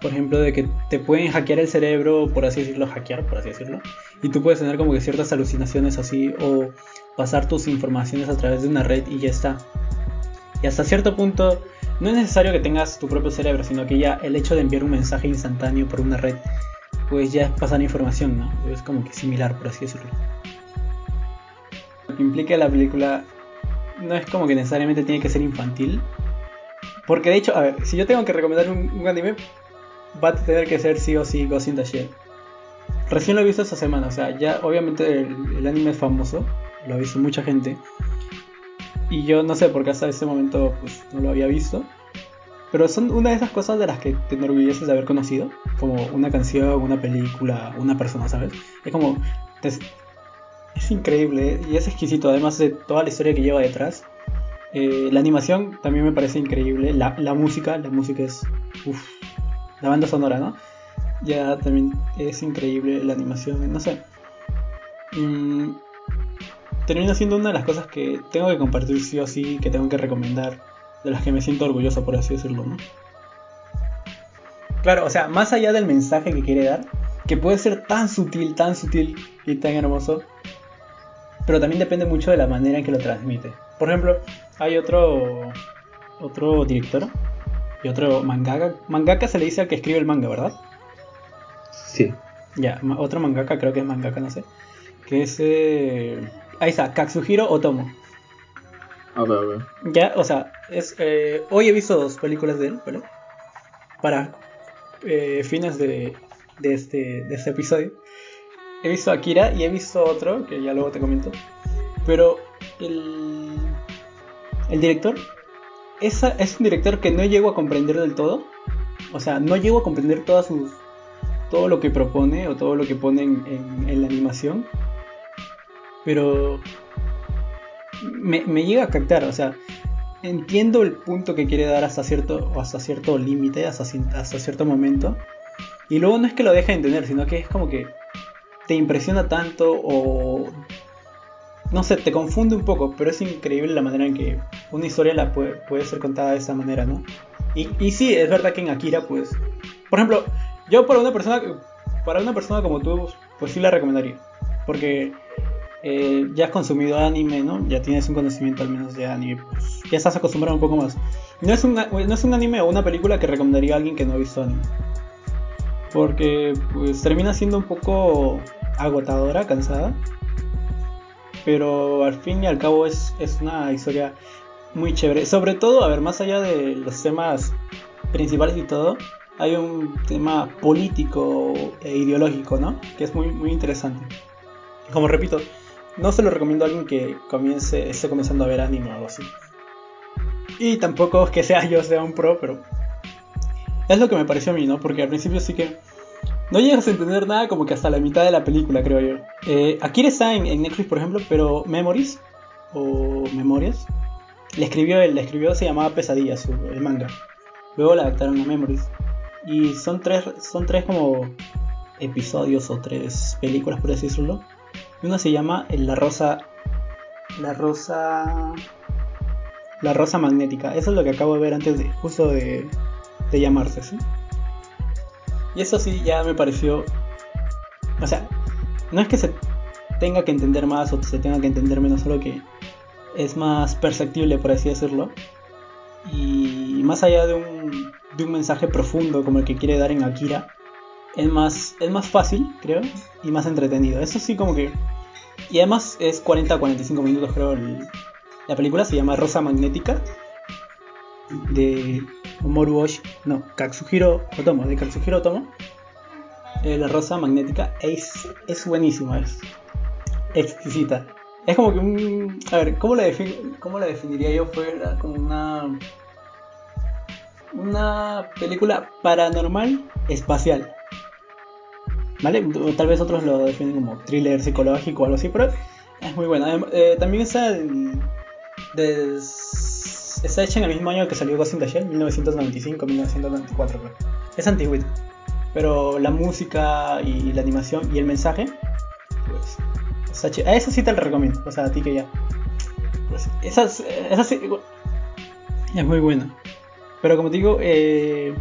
Por ejemplo, de que te pueden hackear el cerebro, por así decirlo, hackear, por así decirlo, y tú puedes tener como que ciertas alucinaciones así, o pasar tus informaciones a través de una red y ya está. Y hasta cierto punto, no es necesario que tengas tu propio cerebro, sino que ya el hecho de enviar un mensaje instantáneo por una red, pues ya es pasar información, ¿no? Es como que similar, por así decirlo. Lo que implica la película no es como que necesariamente tiene que ser infantil. Porque de hecho, a ver, si yo tengo que recomendar un, anime, va a tener que ser sí o sí Ghost in the Shell. Recién lo he visto esta semana, o sea, ya obviamente el, anime es famoso, lo ha visto mucha gente. Y yo no sé por qué hasta ese momento pues, no lo había visto. Pero son una de esas cosas de las que te enorgulleces de haber conocido. Como una canción, una película, una persona, ¿sabes? Es como es increíble y es exquisito, además de toda la historia que lleva detrás. Eh, la animación también me parece increíble. La, música, la música es. Uff, la banda sonora, ¿no? Ya también es increíble la animación, no sé. Mm, termina siendo una de las cosas que tengo que compartir sí o sí, que tengo que recomendar, de las que me siento orgulloso, por así decirlo, ¿no? Claro, o sea, más allá del mensaje que quiere dar, que puede ser tan sutil, tan sutil y tan hermoso, pero también depende mucho de la manera en que lo transmite. Por ejemplo, hay otro otro director y otro mangaka. Mangaka se le dice al que escribe el manga, ¿verdad? Sí. Ya, otro mangaka, creo que es mangaka, no sé. Que es. Eh... Ahí está, Katsuhiro Otomo. A ver, a ver. Ya, o sea, es, eh... hoy he visto dos películas de él, ¿vale? Para eh, fines de, de, este, de este episodio he visto Akira y he visto otro, que ya luego te comento. Pero el, el director es, es un director que no llego a comprender del todo. O sea, no llego a comprender todas sus, todo lo que propone o todo lo que pone en, la animación. Pero me, llega a captar, o sea, entiendo el punto que quiere dar hasta cierto, hasta cierto límite, hasta, cierto momento. Y luego no es que lo deje de entender, sino que es como que te impresiona tanto o no sé, te confunde un poco, pero es increíble la manera en que una historia la puede, ser contada de esa manera, ¿no? Y, y, sí, es verdad que en Akira, pues, por ejemplo, yo para una persona, para una persona como tú, pues sí la recomendaría, porque eh, ya has consumido anime, ¿no? Ya tienes un conocimiento al menos de anime, pues ya estás acostumbrado un poco más. No es un, no es un anime o una película que recomendaría a alguien que no ha visto anime, porque pues termina siendo un poco agotadora, cansada. Pero al fin y al cabo es, es una historia muy chévere. Sobre todo, a ver, más allá de los temas principales y todo, hay un tema político e ideológico, ¿no? Que es muy, muy interesante. Como repito, no se lo recomiendo a alguien que comience, esté comenzando a ver anime o así. Y tampoco que sea yo sea un pro, pero es lo que me pareció a mí, ¿no? Porque al principio sí que no llegas a entender nada como que hasta la mitad de la película, creo yo. Eh, Akira está en, Netflix, por ejemplo, pero Memories, o Memorias, le escribió, le escribió se llamaba Pesadillas, el manga. Luego la adaptaron a Memories. Y son tres, son tres como episodios o tres películas, por así decirlo. Una se llama La Rosa La rosa. La rosa magnética. Eso es lo que acabo de ver antes de. justo de. de llamarse, ¿sí? Y eso sí ya me pareció. O sea, no es que se tenga que entender más o se tenga que entender menos, solo que es más perceptible, por así decirlo. Y más allá de un, de un mensaje profundo como el que quiere dar en Akira, es más, es más fácil, creo, y más entretenido. Eso sí, como que. Y además es 40-45 minutos, creo. la película se llama Rosa Magnética de Omoru Oshi, no, Katsuhiro Otomo, de Katsuhiro Otomo. Eh, la rosa magnética es, es buenísima, es exquisita. Es como que un. A ver, ¿cómo la, cómo la definiría yo? Fue como una. Una película paranormal espacial. ¿Vale? tal vez otros lo definen como thriller psicológico o algo así, pero es muy buena. Eh, también está. está hecha en el mismo año que salió Ghost in the Shell, 1995-1994, Es antiguito. Pero la música y la animación y el mensaje, pues a eso sí te lo recomiendo. O sea, a ti que ya. Pues, esas, esas sí, es muy buena. Pero como te digo, eh,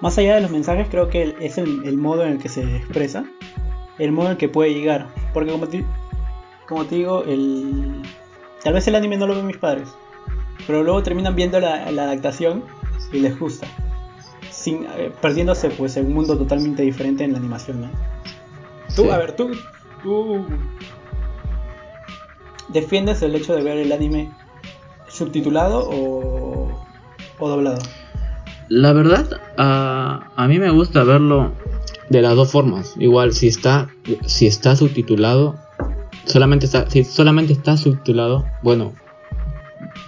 más allá de los mensajes, creo que es el, modo en el que se expresa, el modo en el que puede llegar. Porque como te, como te digo, el, tal vez el anime no lo ven mis padres, pero luego terminan viendo la, adaptación y les gusta, sin, eh, perdiéndose pues en un mundo totalmente diferente en la animación, ¿no? Tú, a ver, tú, ¿Tú defiendes el hecho de ver el anime subtitulado o, doblado? La verdad, a, mí me gusta verlo de las dos formas. Igual, si está, si está subtitulado, solamente está, si solamente está subtitulado, bueno,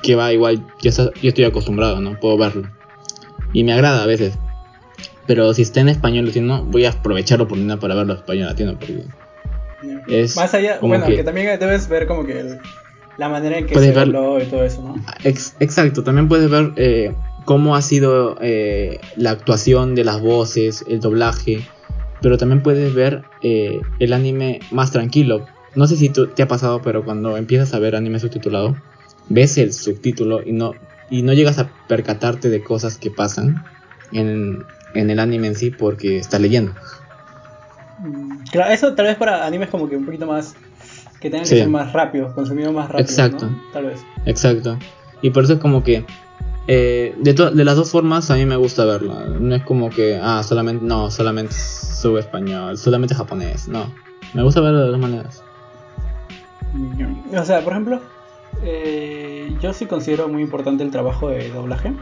que va igual, yo, yo estoy acostumbrado, ¿no? Puedo verlo. Y me agrada a veces. Pero si está en español si no, voy a aprovechar la oportunidad para verlo en español latino, porque más allá, bueno, que, también debes ver como que la manera en que se habló y todo eso, ¿no? exacto, también puedes ver eh, cómo ha sido eh, la actuación de las voces, el doblaje, pero también puedes ver eh, el anime más tranquilo. No sé si te ha pasado, pero cuando empiezas a ver anime subtitulado, ves el subtítulo y no, y no llegas a percatarte de cosas que pasan en, en el anime en sí porque estás leyendo. Claro, eso tal vez para animes como que un poquito más. que tengan que ser más rápidos, consumidos más rápido. Exacto. Tal vez. Exacto. Y por eso es como que. Eh, de, de las dos formas a mí me gusta verlo. No es como que, ah, solamente, no, solamente sube español, solamente japonés. No. Me gusta verlo de las dos maneras. O sea, por ejemplo, eh, yo sí considero muy importante el trabajo de doblaje.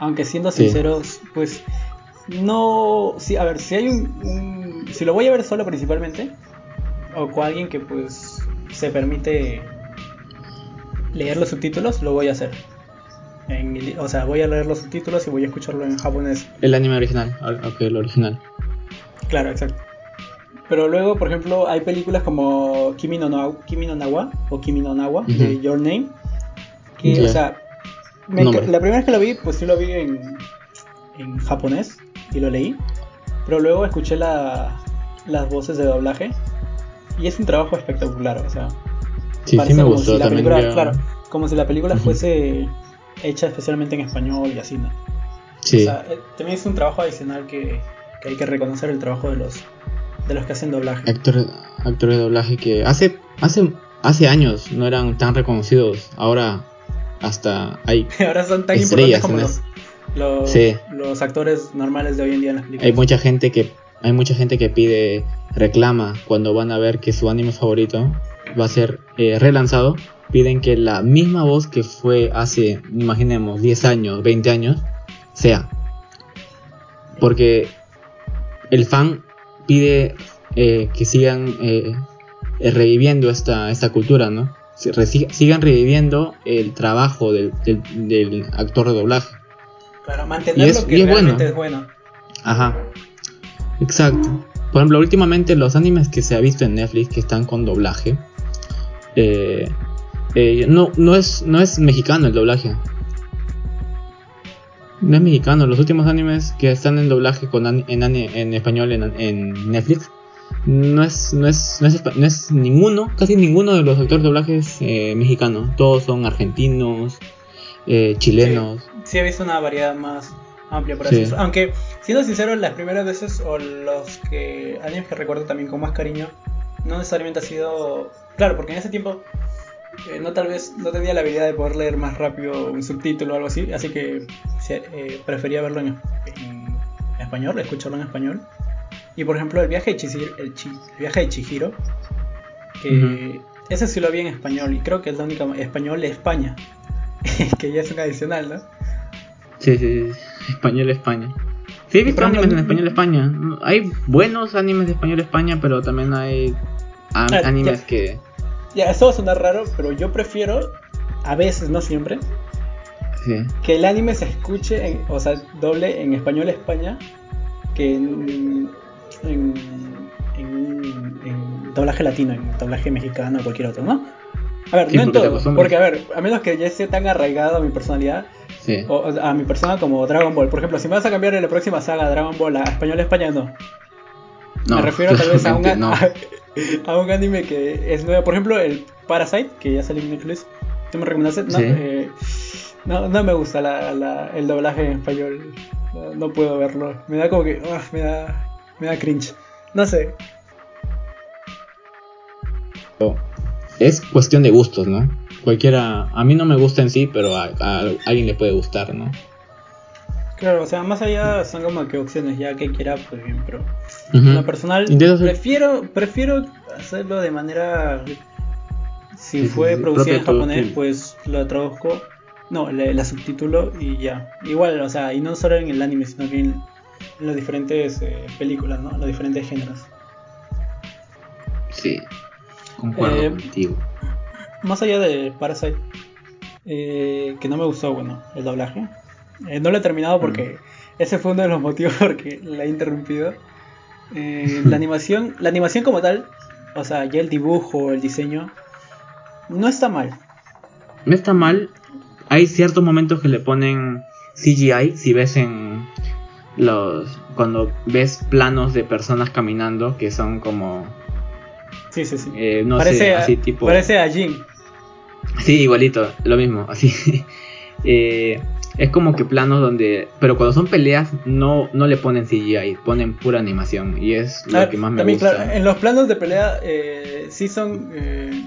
Aunque siendo sinceros, pues no, sí, a ver, si hay un, si lo voy a ver solo principalmente o con alguien que pues se permite leer los subtítulos, lo voy a hacer. O sea, voy a leer los subtítulos y voy a escucharlo en japonés. El anime original, ok, el original. Claro, exacto. Pero luego, por ejemplo, hay películas como Kimi no, Nawa, o Kimi no Nawa de Your Name. Que, o sea, la primera vez que lo vi, pues sí lo vi en, en japonés y lo leí, pero luego escuché la, las voces de doblaje y es un trabajo espectacular, o sea, sí, sí me gustó si la película, claro, como si la película fuese hecha especialmente en español y así, ¿no? Sí. O sea, eh, también es un trabajo adicional que, que, hay que reconocer el trabajo de los de los que hacen doblaje. Actores, actores de doblaje que hace hace hace años no eran tan reconocidos, ahora hasta hay ahora son tan importantes como los, los, actores normales de hoy en día en las películas. Hay mucha gente que hay mucha gente que pide reclama cuando van a ver que su anime favorito va a ser eh, relanzado, piden que la misma voz que fue hace, imaginemos, 10 años, 20 años, sea. Porque el fan pide eh, que sigan eh, reviviendo esta, esta cultura, ¿no? Sigan reviviendo el trabajo del, del actor de doblaje. Para mantener lo que realmente es bueno. Ajá. Exacto. Por ejemplo, últimamente los animes que se ha visto en Netflix que están con doblaje. Eh, eh, no, no, es, no es mexicano el doblaje. No es mexicano. Los últimos animes que están en doblaje con en, en español en, Netflix no es, no es, no es, no es ninguno, casi ninguno de los actores de doblajes eh, mexicanos. Todos son argentinos, eh, chilenos. Sí, sí, he visto una variedad más amplia por Sí. Aunque, siendo sincero, las primeras veces o los que animes que recuerdo también con más cariño, no necesariamente ha sido. Claro, porque en ese tiempo eh, no tal vez no tenía la habilidad de poder leer más rápido un subtítulo o algo así, así que eh, prefería verlo en, en español, escucharlo en español. Y por ejemplo, el viaje de Chihiro, el, Chi- el viaje de Chihiro que ese sí lo vi en español y creo que es la única español de España, que ya es un adicional, ¿no? Sí, sí, sí. Español España. Sí, he visto ejemplo, animes en español España. Hay buenos animes de español España, pero también hay Ah, animes ya. que. Ya, esto va a sonar raro, pero yo prefiero, a veces, no siempre, Sí. que el anime se escuche, en- o sea, doble en español España, que en, en, en- en doblaje latino, en doblaje mexicano o cualquier otro, ¿no? A ver, Sí, no en todo, porque a ver, a menos que ya esté tan arraigado a mi personalidad, Sí. o o a mi persona como Dragon Ball. Por ejemplo, si me vas a cambiar en la próxima saga Dragon Ball a español España, no. No, me refiero tal vez a un, claramente no. a, a un anime que es nuevo. Por ejemplo, el Parasite, que ya salió en Netflix. ¿Tú me recomendaste? No, Sí. eh, no, no me gusta la, la- el doblaje en español. No, no puedo verlo. Me da como que. uf, me, da, me da cringe. No sé. Es cuestión de gustos, ¿no? Cualquiera. A mí no me gusta en sí, pero a, a alguien le puede gustar, ¿no? Claro, o sea, más allá son como que opciones. Ya que quiera, pues bien, pero. En lo personal, prefiero, prefiero hacerlo de manera. Si Sí, fue sí, producido en japonés, pues lo traduzco. No, le, la subtítulo y ya. Igual, o sea, y no solo en el anime, sino que en, en las diferentes eh, películas, ¿no? Los diferentes géneros. Sí. Concuerdo Eh, contigo. Más allá de Parasite, eh, que no me gustó, bueno, el doblaje. Eh, no lo he terminado porque ese fue uno de los motivos por que la he interrumpido. Eh, la animación, la animación como tal, o sea, ya el dibujo, el diseño, no está mal. No está mal. Hay ciertos momentos que le ponen CGI. Si ves en los. Cuando ves planos de personas caminando que son como. Sí, sí, sí. eh, no parece, sé, a, así tipo. parece a Jin. Sí, igualito, lo mismo, así. Eh, es como que planos donde. Pero cuando son peleas, no, no le ponen CGI, ponen pura animación. Y es lo A ver, que más me también, gusta. claro, en los planos de pelea eh, sí son. eh,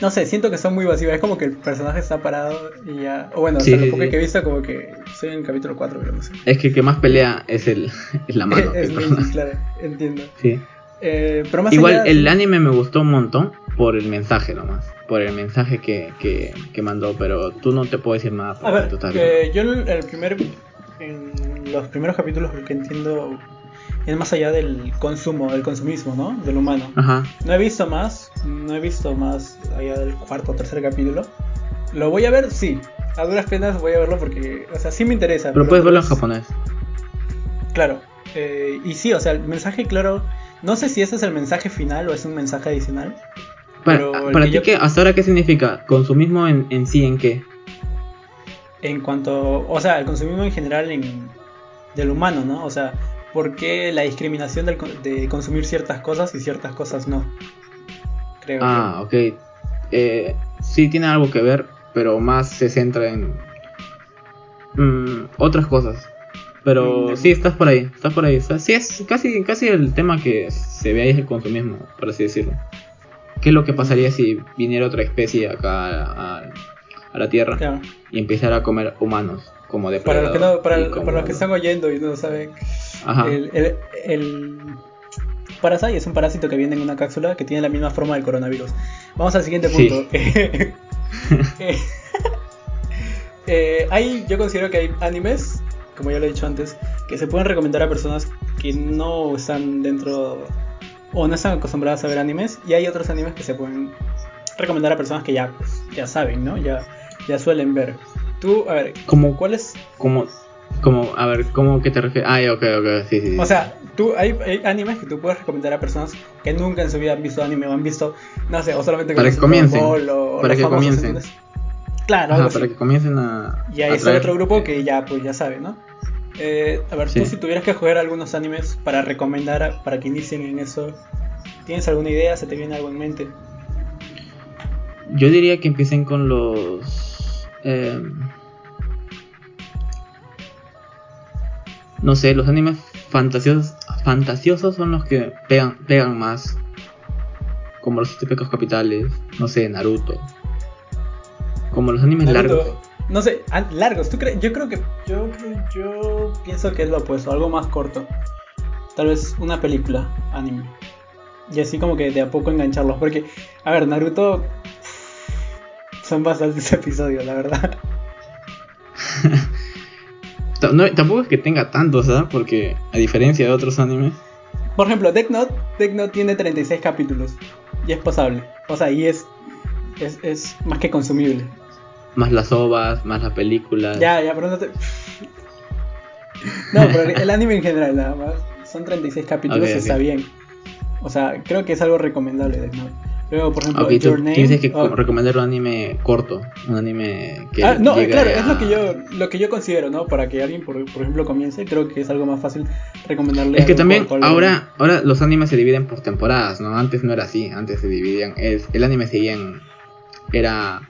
no sé, siento que son muy vacíos. Es como que el personaje está parado y ya. O bueno, Sí, hasta lo poco sí. que he visto, como que soy en el capítulo 4, pero no sé. Es que el que más pelea es el es la mano. es claro, entiendo. Sí. Eh, pero más Igual allá, el sí- anime me gustó un montón por el mensaje nomás. Por el mensaje que, que, que mandó, pero tú no te puedo decir nada A porque ver, tú estás eh, yo en el primer, en los primeros capítulos lo que entiendo es más allá del consumo, del consumismo, ¿no? Del humano. Ajá. No he visto más, no he visto más allá del cuarto o tercer capítulo. ¿Lo voy a ver? Sí. A duras penas voy a verlo porque, o sea, sí me interesa. Pero puedes verlo en japonés. Claro. Eh, y sí, o sea, el mensaje claro, no sé si ese es el mensaje final o es un mensaje adicional. Para, Pero el para que ti, yo- ¿qué, ¿hasta ahora qué significa? ¿Consumismo en, en sí en qué? En cuanto, o sea, el consumismo en general en, del humano, ¿no? O sea, ¿por qué la discriminación del, de consumir ciertas cosas y ciertas cosas no? Creo Ah, ok. Eh, sí tiene algo que ver, pero más se centra en mm, otras cosas. Pero Mm, sí, estás por ahí, estás por ahí. Sea, sí, es casi, casi el tema que se ve ahí es el consumismo, por así decirlo. ¿Qué es lo que pasaría si viniera otra especie acá a, a- a la Tierra. Claro. y empezara a comer humanos como de Para los que no, para, para los que están oyendo y no saben, Ajá. el, el, el Parasite es un parásito que viene en una cápsula que tiene la misma forma del coronavirus. Vamos al siguiente Sí. punto. Eh, eh, hay, yo considero que hay animes, como ya lo he dicho antes, que se pueden recomendar a personas que no están dentro o no están acostumbradas a ver animes y hay otros animes que se pueden recomendar a personas que ya, pues, ya saben, ¿no? Ya, ya suelen ver. Tú, a ver, Como, ¿cuál es como, como, a ver, ¿cómo que te refieres? Ah, ok, ok, sí, sí. O sea, tú, hay, hay animes que tú puedes recomendar a personas que nunca en su vida han visto anime o han visto, no sé, o solamente Para que comiencen, Ball o, para que famosos, comiencen. ¿entiendes? Claro, Ajá, algo para así. que comiencen a. Y hay a ese traer- otro grupo que ya, pues ya sabe, ¿no? Eh, a ver, tú si tuvieras que jugar algunos animes para recomendar para que inicien en eso, ¿tienes alguna idea? ¿Se te viene algo en mente? Yo diría que empiecen con los... Eh, no sé, los animes fantasiosos, fantasiosos son los que pegan, pegan más. Como los típicos capitales, no sé, Naruto. Como los animes largos. No sé, ah, largos. ¿Tú crees? Yo creo que yo yo pienso que es lo opuesto, algo más corto. Tal vez una película anime. Y así como que de a poco engancharlos, porque a ver, Naruto son bastantes episodios, la verdad. tampoco es que tenga tantos, ¿sabes? Porque a diferencia de otros animes. Por ejemplo, Death Note, Death Note tiene 36 capítulos y es pasable. O sea, y es, es, es más que consumible. Más las ovas, más las películas. Ya, ya, pero no te... No, pero el anime en general nada más. Son 36 capítulos, está bien. O sea, creo que es algo recomendable Death Note. Luego, por ejemplo, okay, Your Name, tienes que oh. recomendar un anime corto, un anime que Ah, no, claro, es lo que yo lo que yo considero, ¿no? Para que alguien por, por, ejemplo comience, creo que es algo más fácil recomendarle Es que también ahora ahora los animes se dividen por temporadas, ¿no? Antes no era así, antes se dividían es, el anime seguía en, era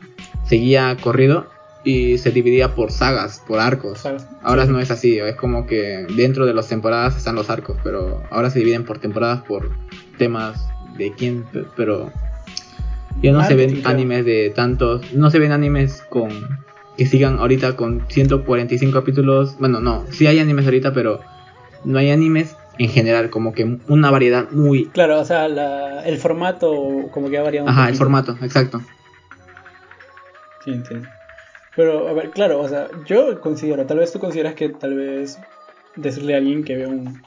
seguía corrido y se dividía por sagas, por arcos. Ahora no es así, es como que dentro de las temporadas están los arcos, pero ahora se dividen por temporadas por temas de quién, pero ya no se ven animes de tantos, no se ven animes con que sigan ahorita con 145 capítulos. Bueno, no, sí hay animes ahorita, pero no hay animes en general, como que una variedad muy... Claro, o sea, el formato como que ha variado. Ajá, el formato, exacto. Sí, entiendo. Pero, a ver, claro, o sea, yo considero, tal vez tú consideras que tal vez decirle a alguien que vea un,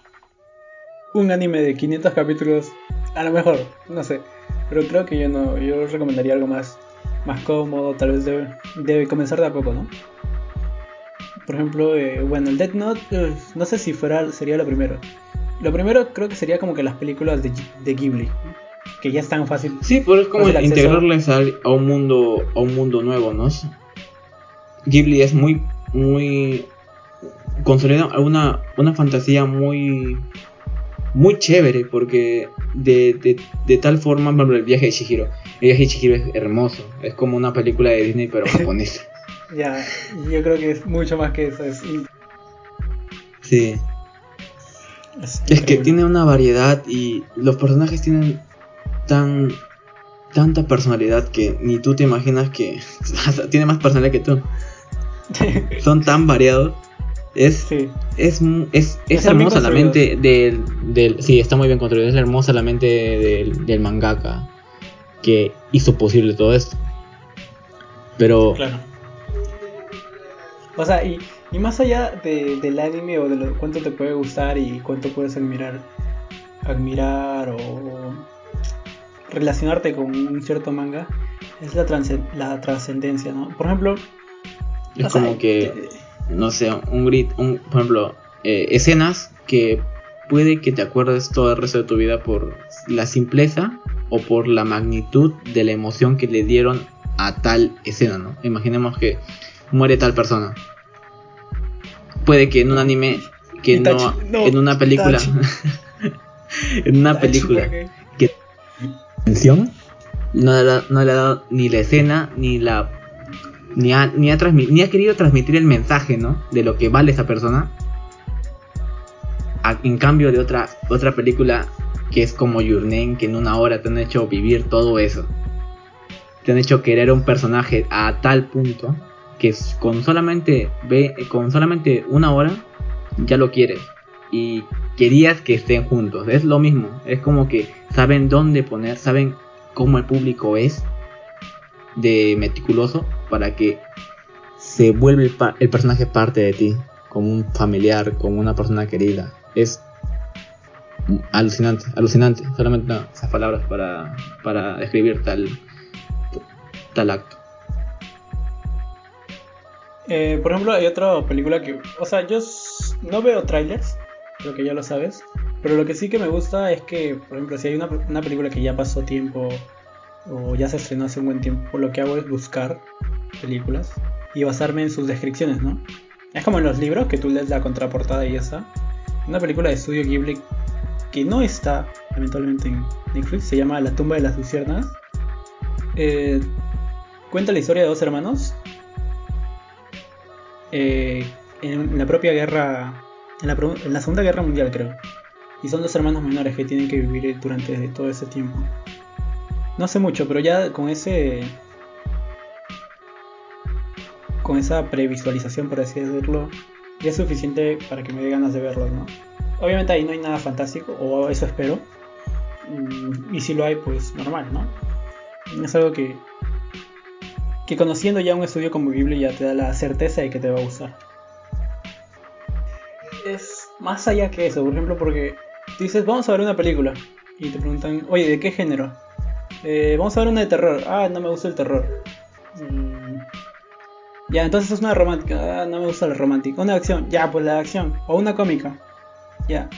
un anime de 500 capítulos, a lo mejor, no sé. Pero creo que yo no, yo recomendaría algo más, más cómodo, tal vez debe, debe comenzar de a poco, ¿no? Por ejemplo, eh, bueno, el Death Note, no sé si fuera, sería lo primero. Lo primero creo que sería como que las películas de, de Ghibli, que ya están fácil. Sí, pero es como integrarles a, a, un mundo, a un mundo nuevo, ¿no? Ghibli es muy, muy consolida una, una fantasía muy muy chévere porque de, de, tal forma, por el viaje de Chihiro. El viaje de Chihiro es hermoso, es como una película de Disney pero japonesa. ya, yo creo que es mucho más que eso. Es... Sí. Es, que tiene una variedad y los personajes tienen tan tanta personalidad que ni tú te imaginas que tiene más personalidad que tú. Son tan variados es, es, es, es hermosa la mente del, del, Sí, está muy bien construido. Es hermosa la mente del, del mangaka que hizo posible todo esto. Pero. Claro. O sea, y, y más allá de, del anime o de lo, cuánto te puede gustar y cuánto puedes admirar, admirar o relacionarte con un cierto manga, es la, la trascendencia, ¿no? Por ejemplo, es como que no sé, un grit, un, por ejemplo, eh, escenas que puede que te acuerdes todo el resto de tu vida por la simpleza o por la magnitud de la emoción que le dieron a tal escena, ¿no? Imaginemos que muere tal persona. Puede que en un anime que no, en una película en una película no le ha dado ni la escena ni la ni ha, ni ha, ni ha querido transmitir el mensaje, ¿no? De lo que vale esa persona. en cambio de otra, otra película que es como Your Name, que en una hora te han hecho vivir todo eso. Te han hecho querer a un personaje a tal punto que con solamente, ve, con solamente una hora ya lo quieres. Y querías que estén juntos. Es lo mismo. Es como que saben dónde poner, saben cómo el público es de meticuloso para que se vuelva el, personaje parte de ti, como un familiar, como una persona querida. Es alucinante, alucinante. Solamente esas palabras para, para describir tal, tal acto. Eh, por ejemplo, hay otra película que, o sea, yo no veo trailers, creo que ya lo sabes, pero lo que sí que me gusta es que, por ejemplo, si hay una, película que ya pasó tiempo o ya se estrenó hace un buen tiempo, lo que hago es buscar películas y basarme en sus descripciones, ¿no? Es como en los libros que tú lees la contraportada y está. Una película de estudio Ghibli que no está lamentablemente en Netflix, se llama La tumba de las luciernas. Eh, cuenta la historia de dos hermanos eh, en la propia guerra, en la Segunda Guerra Mundial creo. Y son dos hermanos menores que tienen que vivir durante todo ese tiempo. No sé mucho, pero ya con ese con esa previsualización, por así decirlo, ya es suficiente para que me dé ganas de verlos, ¿no? Obviamente ahí no hay nada fantástico, o eso espero. Mm, y si lo hay, pues normal, ¿no? Es algo que, que conociendo ya un estudio como Ghibli ya te da la certeza de que te va a gustar. Es más allá que eso, por ejemplo, porque dices, vamos a ver una película, y te preguntan, oye, ¿de qué género? Eh, vamos a ver una de terror. Ah, no me gusta el terror. Mm, ya, entonces es una romántica. Ah, no me gusta el romántico. Una acción. Ya, pues la acción. O una cómica. Ya.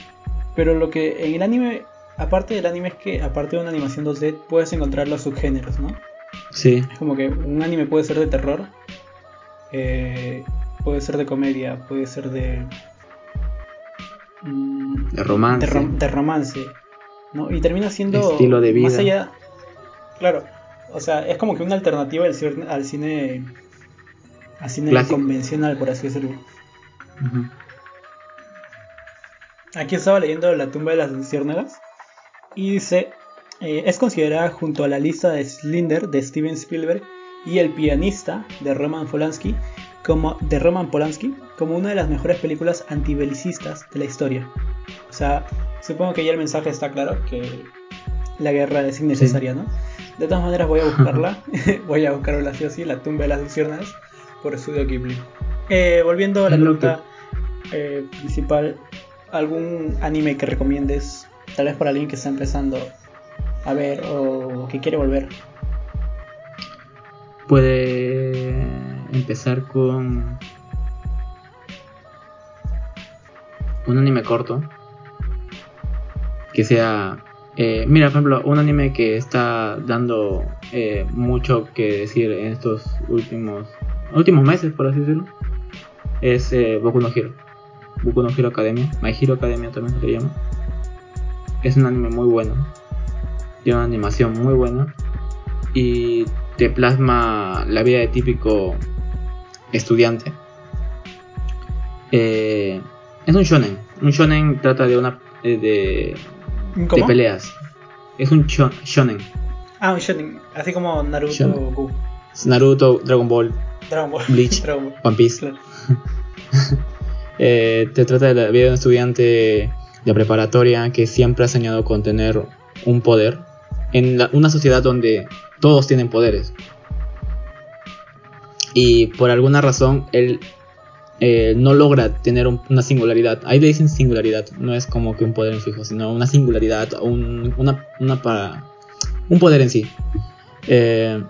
Pero lo que en el anime, aparte del anime, es que aparte de una animación 2D, puedes encontrar los subgéneros, ¿no? Sí. Es como que un anime puede ser de terror. Eh, puede ser de comedia. Puede ser de. Mm, de romance. De, romance. ¿no? Y termina siendo. Estilo de vida. Más allá. Claro. O sea, es como que una alternativa al, al cine Así cine convencional, por así decirlo. Aquí estaba leyendo La tumba de las luciérnagas y dice, eh, es considerada junto a la lista de Slinder de Steven Spielberg y El pianista de Roman Polanski como de Roman Polanski como una de las mejores películas antibelicistas de la historia. O sea, supongo que ya el mensaje está claro que la guerra es innecesaria, ¿no? De todas maneras voy a buscarla, voy a buscarla así o así, La tumba de las luciérnagas por Estudio Ghibli. Eh, volviendo a la pregunta eh, principal, ¿algún anime que recomiendes? Tal vez para alguien que está empezando a ver o que quiere volver. Puede empezar con un anime corto que sea eh, mira por ejemplo un anime que está dando mucho que decir en estos últimos últimos meses, por así decirlo, es eh, Boku no Hero. Boku no Hero Academia, My Hero Academia también se le llama. Es un anime muy bueno, tiene una animación muy buena y te plasma la vida de típico estudiante. Eh, es un shonen. Un shonen trata de una eh, de, de peleas. Es un shonen. Ah, un shonen, así como Naruto, Naruto, Dragon Ball, Dragon Ball. Bleach, One Piece. Eh, te trata de la vida de un estudiante de preparatoria que siempre ha soñado con tener un poder en una sociedad donde todos tienen poderes. Y por alguna razón él eh, no logra tener una singularidad. Ahí le dicen singularidad, no es como que un poder en fijo, sino una singularidad, un, una, una un poder en sí. Eh,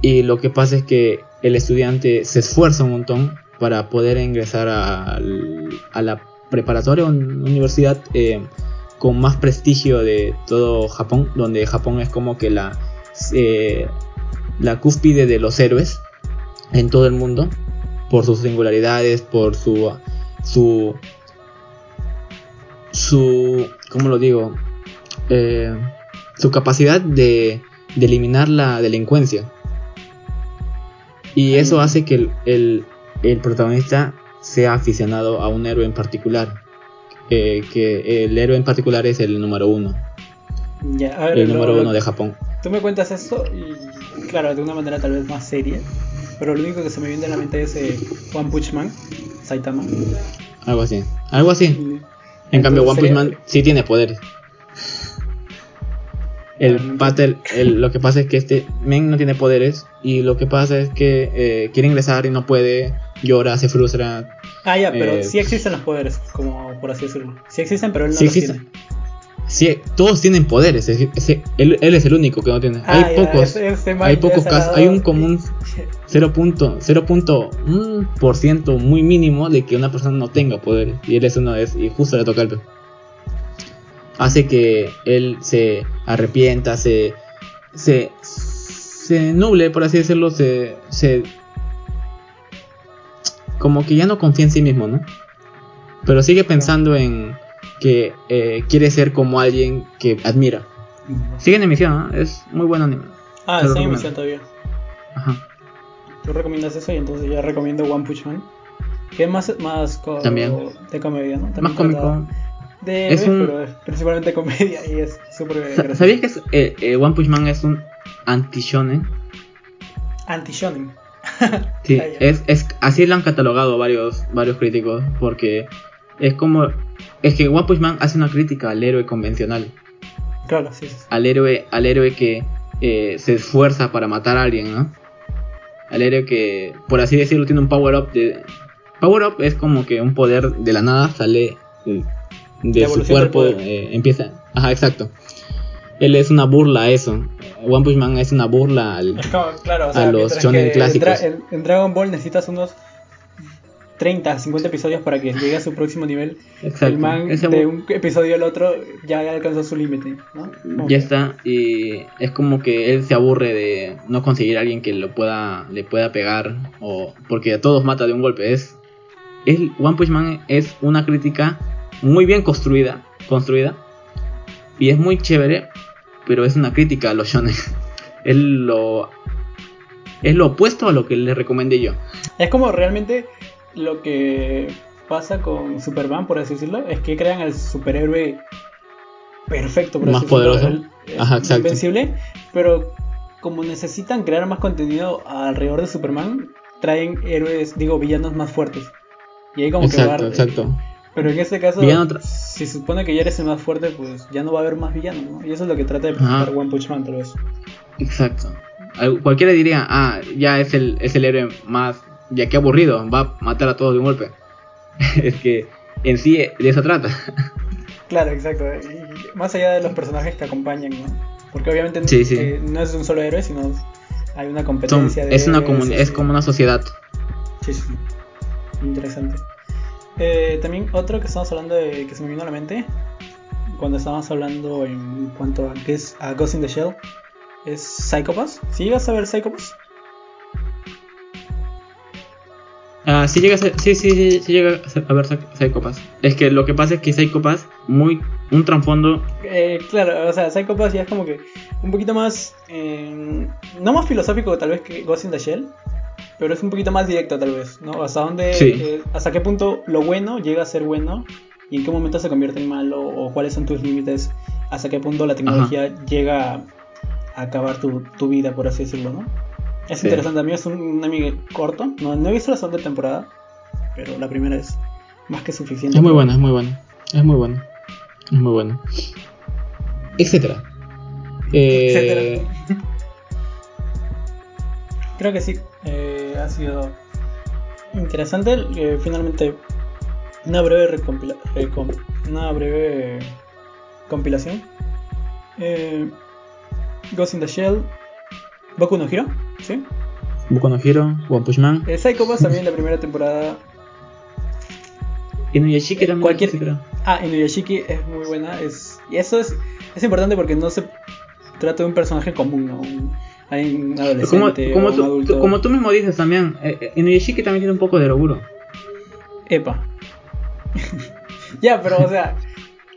y lo que pasa es que el estudiante se esfuerza un montón para poder ingresar a, la preparatoria o universidad eh, con más prestigio de todo Japón, donde Japón es como que la, la cúspide de los héroes en todo el mundo, por sus singularidades, por su, su, su, ¿cómo lo digo? Eh, su capacidad de, de eliminar la delincuencia. Y eso hace que el, protagonista sea aficionado a un héroe en particular. Eh, que el héroe en particular es el número uno. el número uno de Japón. Tú me cuentas esto y, claro, de una manera tal vez más seria. Pero lo único que se me viene a la mente es eh, One Punch Man, Saitama. Algo así. Algo así. En cambio, One Punch Man sí tiene poderes. El Pater, lo que pasa es que este men no tiene poderes y lo que pasa es que eh, quiere ingresar y no puede, llora, se frustra. Ah, ya, pero eh, sí existen los poderes, como por así decirlo. Sí existen, pero él no los tiene. Sí, todos tienen poderes, él, es el único que no tiene. Ah, hay, pocos, hay pocos casos, hay un común 0.1% muy mínimo de que una persona no tenga poderes y él es uno de y justo le toca el hace que él se arrepienta, se, se, se nuble, por así decirlo, se, se como que ya no confía en sí mismo, ¿no? Pero sigue pensando en que eh, quiere ser como alguien que admira. Sigue en emisión, ¿no? Es muy buen anime. Ah, está en emisión todavía. Ajá. Tú recomiendas eso y entonces yo recomiendo One Punch Man. Que es más, más co- También. de comedia, ¿no? También Más cómico. De Es un- pero es principalmente comedia y es súper gracioso. ¿Sabías que es, eh, eh, One Punch Man es un anti-shonen? Anti-shonen. Sí, Ah, es, es, así lo han catalogado varios, varios críticos, porque es como... Es que One Punch Man hace una crítica al héroe convencional, Claro, sí, sí. al héroe, al héroe que eh, se esfuerza para matar a alguien, ¿no? Al héroe que, por así decirlo, tiene un power-up de... Power-up es como que un poder de la nada sale de su cuerpo, eh, empieza... Ajá, exacto. Él es una burla a eso. One Punch Man es una burla al... Como, claro, o A los shonen que clásicos. En Dragon Ball necesitas unos 30, 50 episodios para que llegue a su próximo nivel. Exacto. El man Ese de un episodio al otro ya alcanzó su límite, ¿no? Ya está y es como que él se aburre de no conseguir a alguien que lo pueda le pueda pegar o porque a todos mata de un golpe es el One Punch Man es una crítica muy bien construida construida y es muy chévere pero es una crítica a los shonen él lo es lo opuesto a lo que le recomendé yo Es como realmente lo que pasa con Superman, por así decirlo, es que crean al superhéroe perfecto, por Más así decirlo, poderoso. Ajá, exacto. invencible, pero como necesitan crear más contenido alrededor de Superman, traen héroes, digo, villanos más fuertes. Y ahí como exacto que va, exacto Pero en este caso, si se supone que ya eres el más fuerte, pues ya no va a haber más villanos, ¿no? Y eso es lo que trata de Ajá. presentar One Punch Man, tal vez. Exacto. Al- Cualquiera diría, ah, ya es el, es el héroe más, ya que aburrido, va a matar a todos de un golpe. es que en sí de eso trata. Claro, exacto. Y más allá de los personajes que acompañan, ¿no? Porque obviamente Sí, sí. eh, no es un solo héroe, sino hay una Son- competencia de es, una sí, es como una sociedad. Sí, sí. Interesante. Eh, también otro que estamos hablando de que se me vino a la mente cuando estábamos hablando en cuanto a, a Ghost in the Shell es Psychopass. ¿Sí llegas a ver Psychopass? Ah, sí llega a ser- sí, sí, sí, sí llega a ver Psy- Psycho Pass. Es que lo que pasa es que Psycho Pass, muy, un trasfondo, Eh, claro, o sea, Psychopass ya es como que un poquito más, eh, no más filosófico tal vez que Ghost in the Shell, pero es un poquito más directo tal vez, ¿no? Hasta dónde, Sí. eh, hasta qué punto lo bueno llega a ser bueno y en qué momento se convierte en malo o cuáles son tus límites, hasta qué punto la tecnología llega a, a acabar tu, tu vida, por así decirlo, ¿no? Es Sí. interesante, a mí es un, un anime corto, no, no he visto la segunda temporada, pero la primera es más que suficiente. es muy buena, es muy buena, es muy buena, es muy buena. Etcétera. Eh, etcétera. Creo que sí, eh, ha sido interesante. eh, finalmente, una breve recompila- recom- una breve compilación. Eh, Ghost in the Shell, Boku no Hero, ¿sí? Boku no Hero, One Punch Man, Eh, Psycho Pass también la primera temporada. Inuyashiki también. Cualquier- sí, creo. Ah, Inuyashiki es muy buena. Es, y eso es, es importante porque no se trata de un personaje común, ¿no? Un, hay un Como, adolescente como, o un tú, adulto. como tú mismo dices también, eh, eh, Inuyashiki también tiene un poco de Roguro. Epa. ya, pero o sea.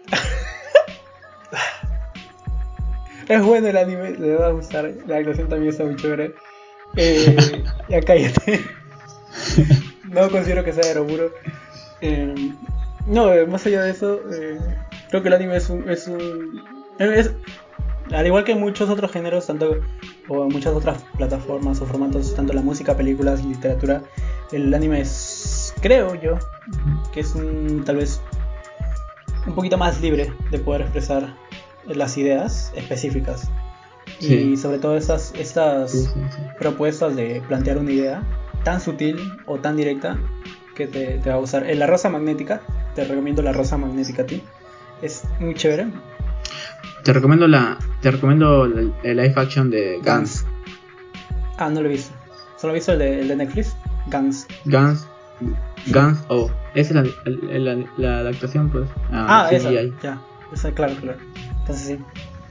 es bueno el anime, le va a gustar. La actuación también está muy chévere. Eh, ya cállate. no considero que sea de Roburo. Eh, no, eh, más allá de eso, eh, creo que el anime es un. Es un es- al igual que muchos otros géneros, tanto o muchas otras plataformas o formatos, tanto la música, películas, literatura, el anime es, creo yo, que es un, tal vez un poquito más libre de poder expresar las ideas específicas. Y sobre todo estas, estas Sí, propuestas de plantear una idea tan sutil o tan directa que te, te va a usar. En la rosa magnética, te recomiendo la rosa magnética a ti. Es muy chévere. Te recomiendo la, te recomiendo el, el live action de Guns. Ah, no lo he visto. Solo he visto el de, el de Netflix. Guns. Guns, Guns, oh, esa es la, la, la- la adaptación, pues. Ah, esa. CGI. Ya. Esa, claro, claro. Entonces sí.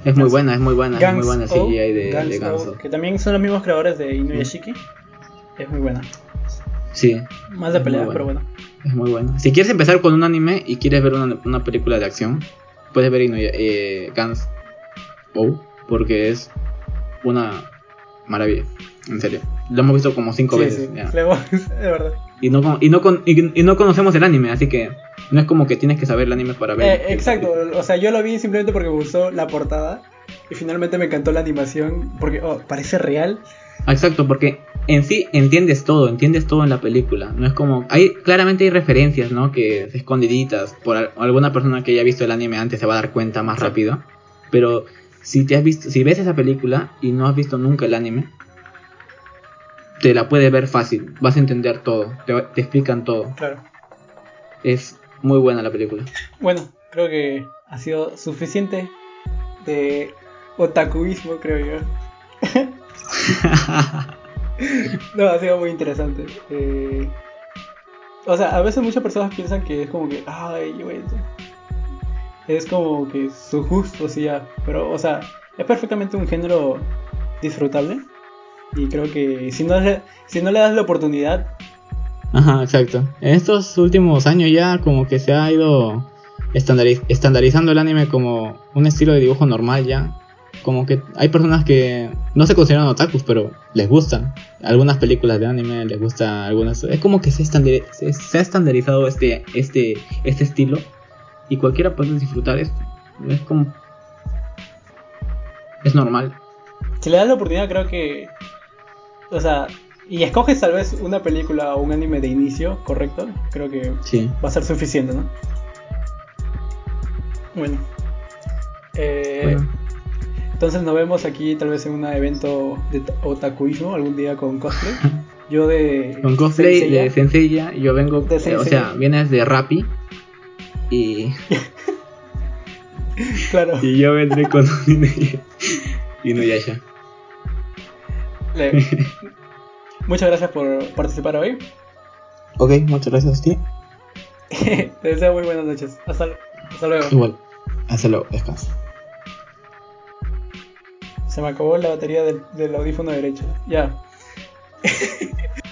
Es muy buena, es muy buena, es muy buena CGI de, Guns de Guns. O, que también son los mismos creadores de Inuyashiki. Es muy buena. Sí. Más de pelea, pero bueno. Es muy bueno. Si quieres empezar con un anime y quieres ver una, una película de acción, puedes ver Inu- eh, Guns O, porque es una maravilla. En serio. Lo hemos visto como cinco Sí, veces. sí, ya. es verdad. Y, no, con- y, no con- y, y no conocemos el anime, así que no es como que tienes que saber el anime para ver. Eh, exacto, o sea, yo lo vi simplemente porque me gustó la portada y finalmente me encantó la animación porque oh, parece real. Ah, Exacto, porque en sí entiendes todo, entiendes todo en la película. No es como. hay Claramente hay referencias, ¿no? Que escondiditas. Por al- alguna persona que haya visto el anime antes se va a dar cuenta más Sí. rápido. Pero si te has visto, si ves esa película y no has visto nunca el anime, te la puedes ver fácil. Vas a entender todo. Te, te explican todo. Claro. Es muy buena la película. Bueno, creo que ha sido suficiente de otakuismo, creo yo. No, ha sido muy interesante. Eh, o sea, a veces muchas personas piensan que es como que, ay, bueno, es como que su gusto, sí, ya. Pero, o sea, es perfectamente un género disfrutable. Y creo que si no le, si no le das la oportunidad, Ajá, exacto. En estos últimos años ya como que se ha ido estandariz- estandarizando el anime como un estilo de dibujo normal ya. Como que hay personas que no se consideran otakus, pero les gustan. Algunas películas de anime les gusta algunas. Es como que se, se, se ha estandarizado este, este, este estilo. Y cualquiera puede disfrutar esto. Es como... Es normal. si le das la oportunidad, creo que. O sea, y escoges tal vez una película o un anime de inicio, correcto, creo que Sí. va a ser suficiente, ¿no? Bueno. Eh, Bueno. Entonces nos vemos aquí tal vez en un evento de ta- otakuismo algún día con cosplay. Yo de... Con cosplay Senseiya. de Senseiya, yo vengo, De eh, o sea, vienes de Rappi y, Claro. y yo vendré con. Inuyasha. Le- Muchas gracias por participar hoy. Ok, muchas gracias a ti. Te deseo muy buenas noches. Hasta, hasta luego. Igual. Hasta luego, descansa. Se me acabó la batería del audífono derecho. Ya.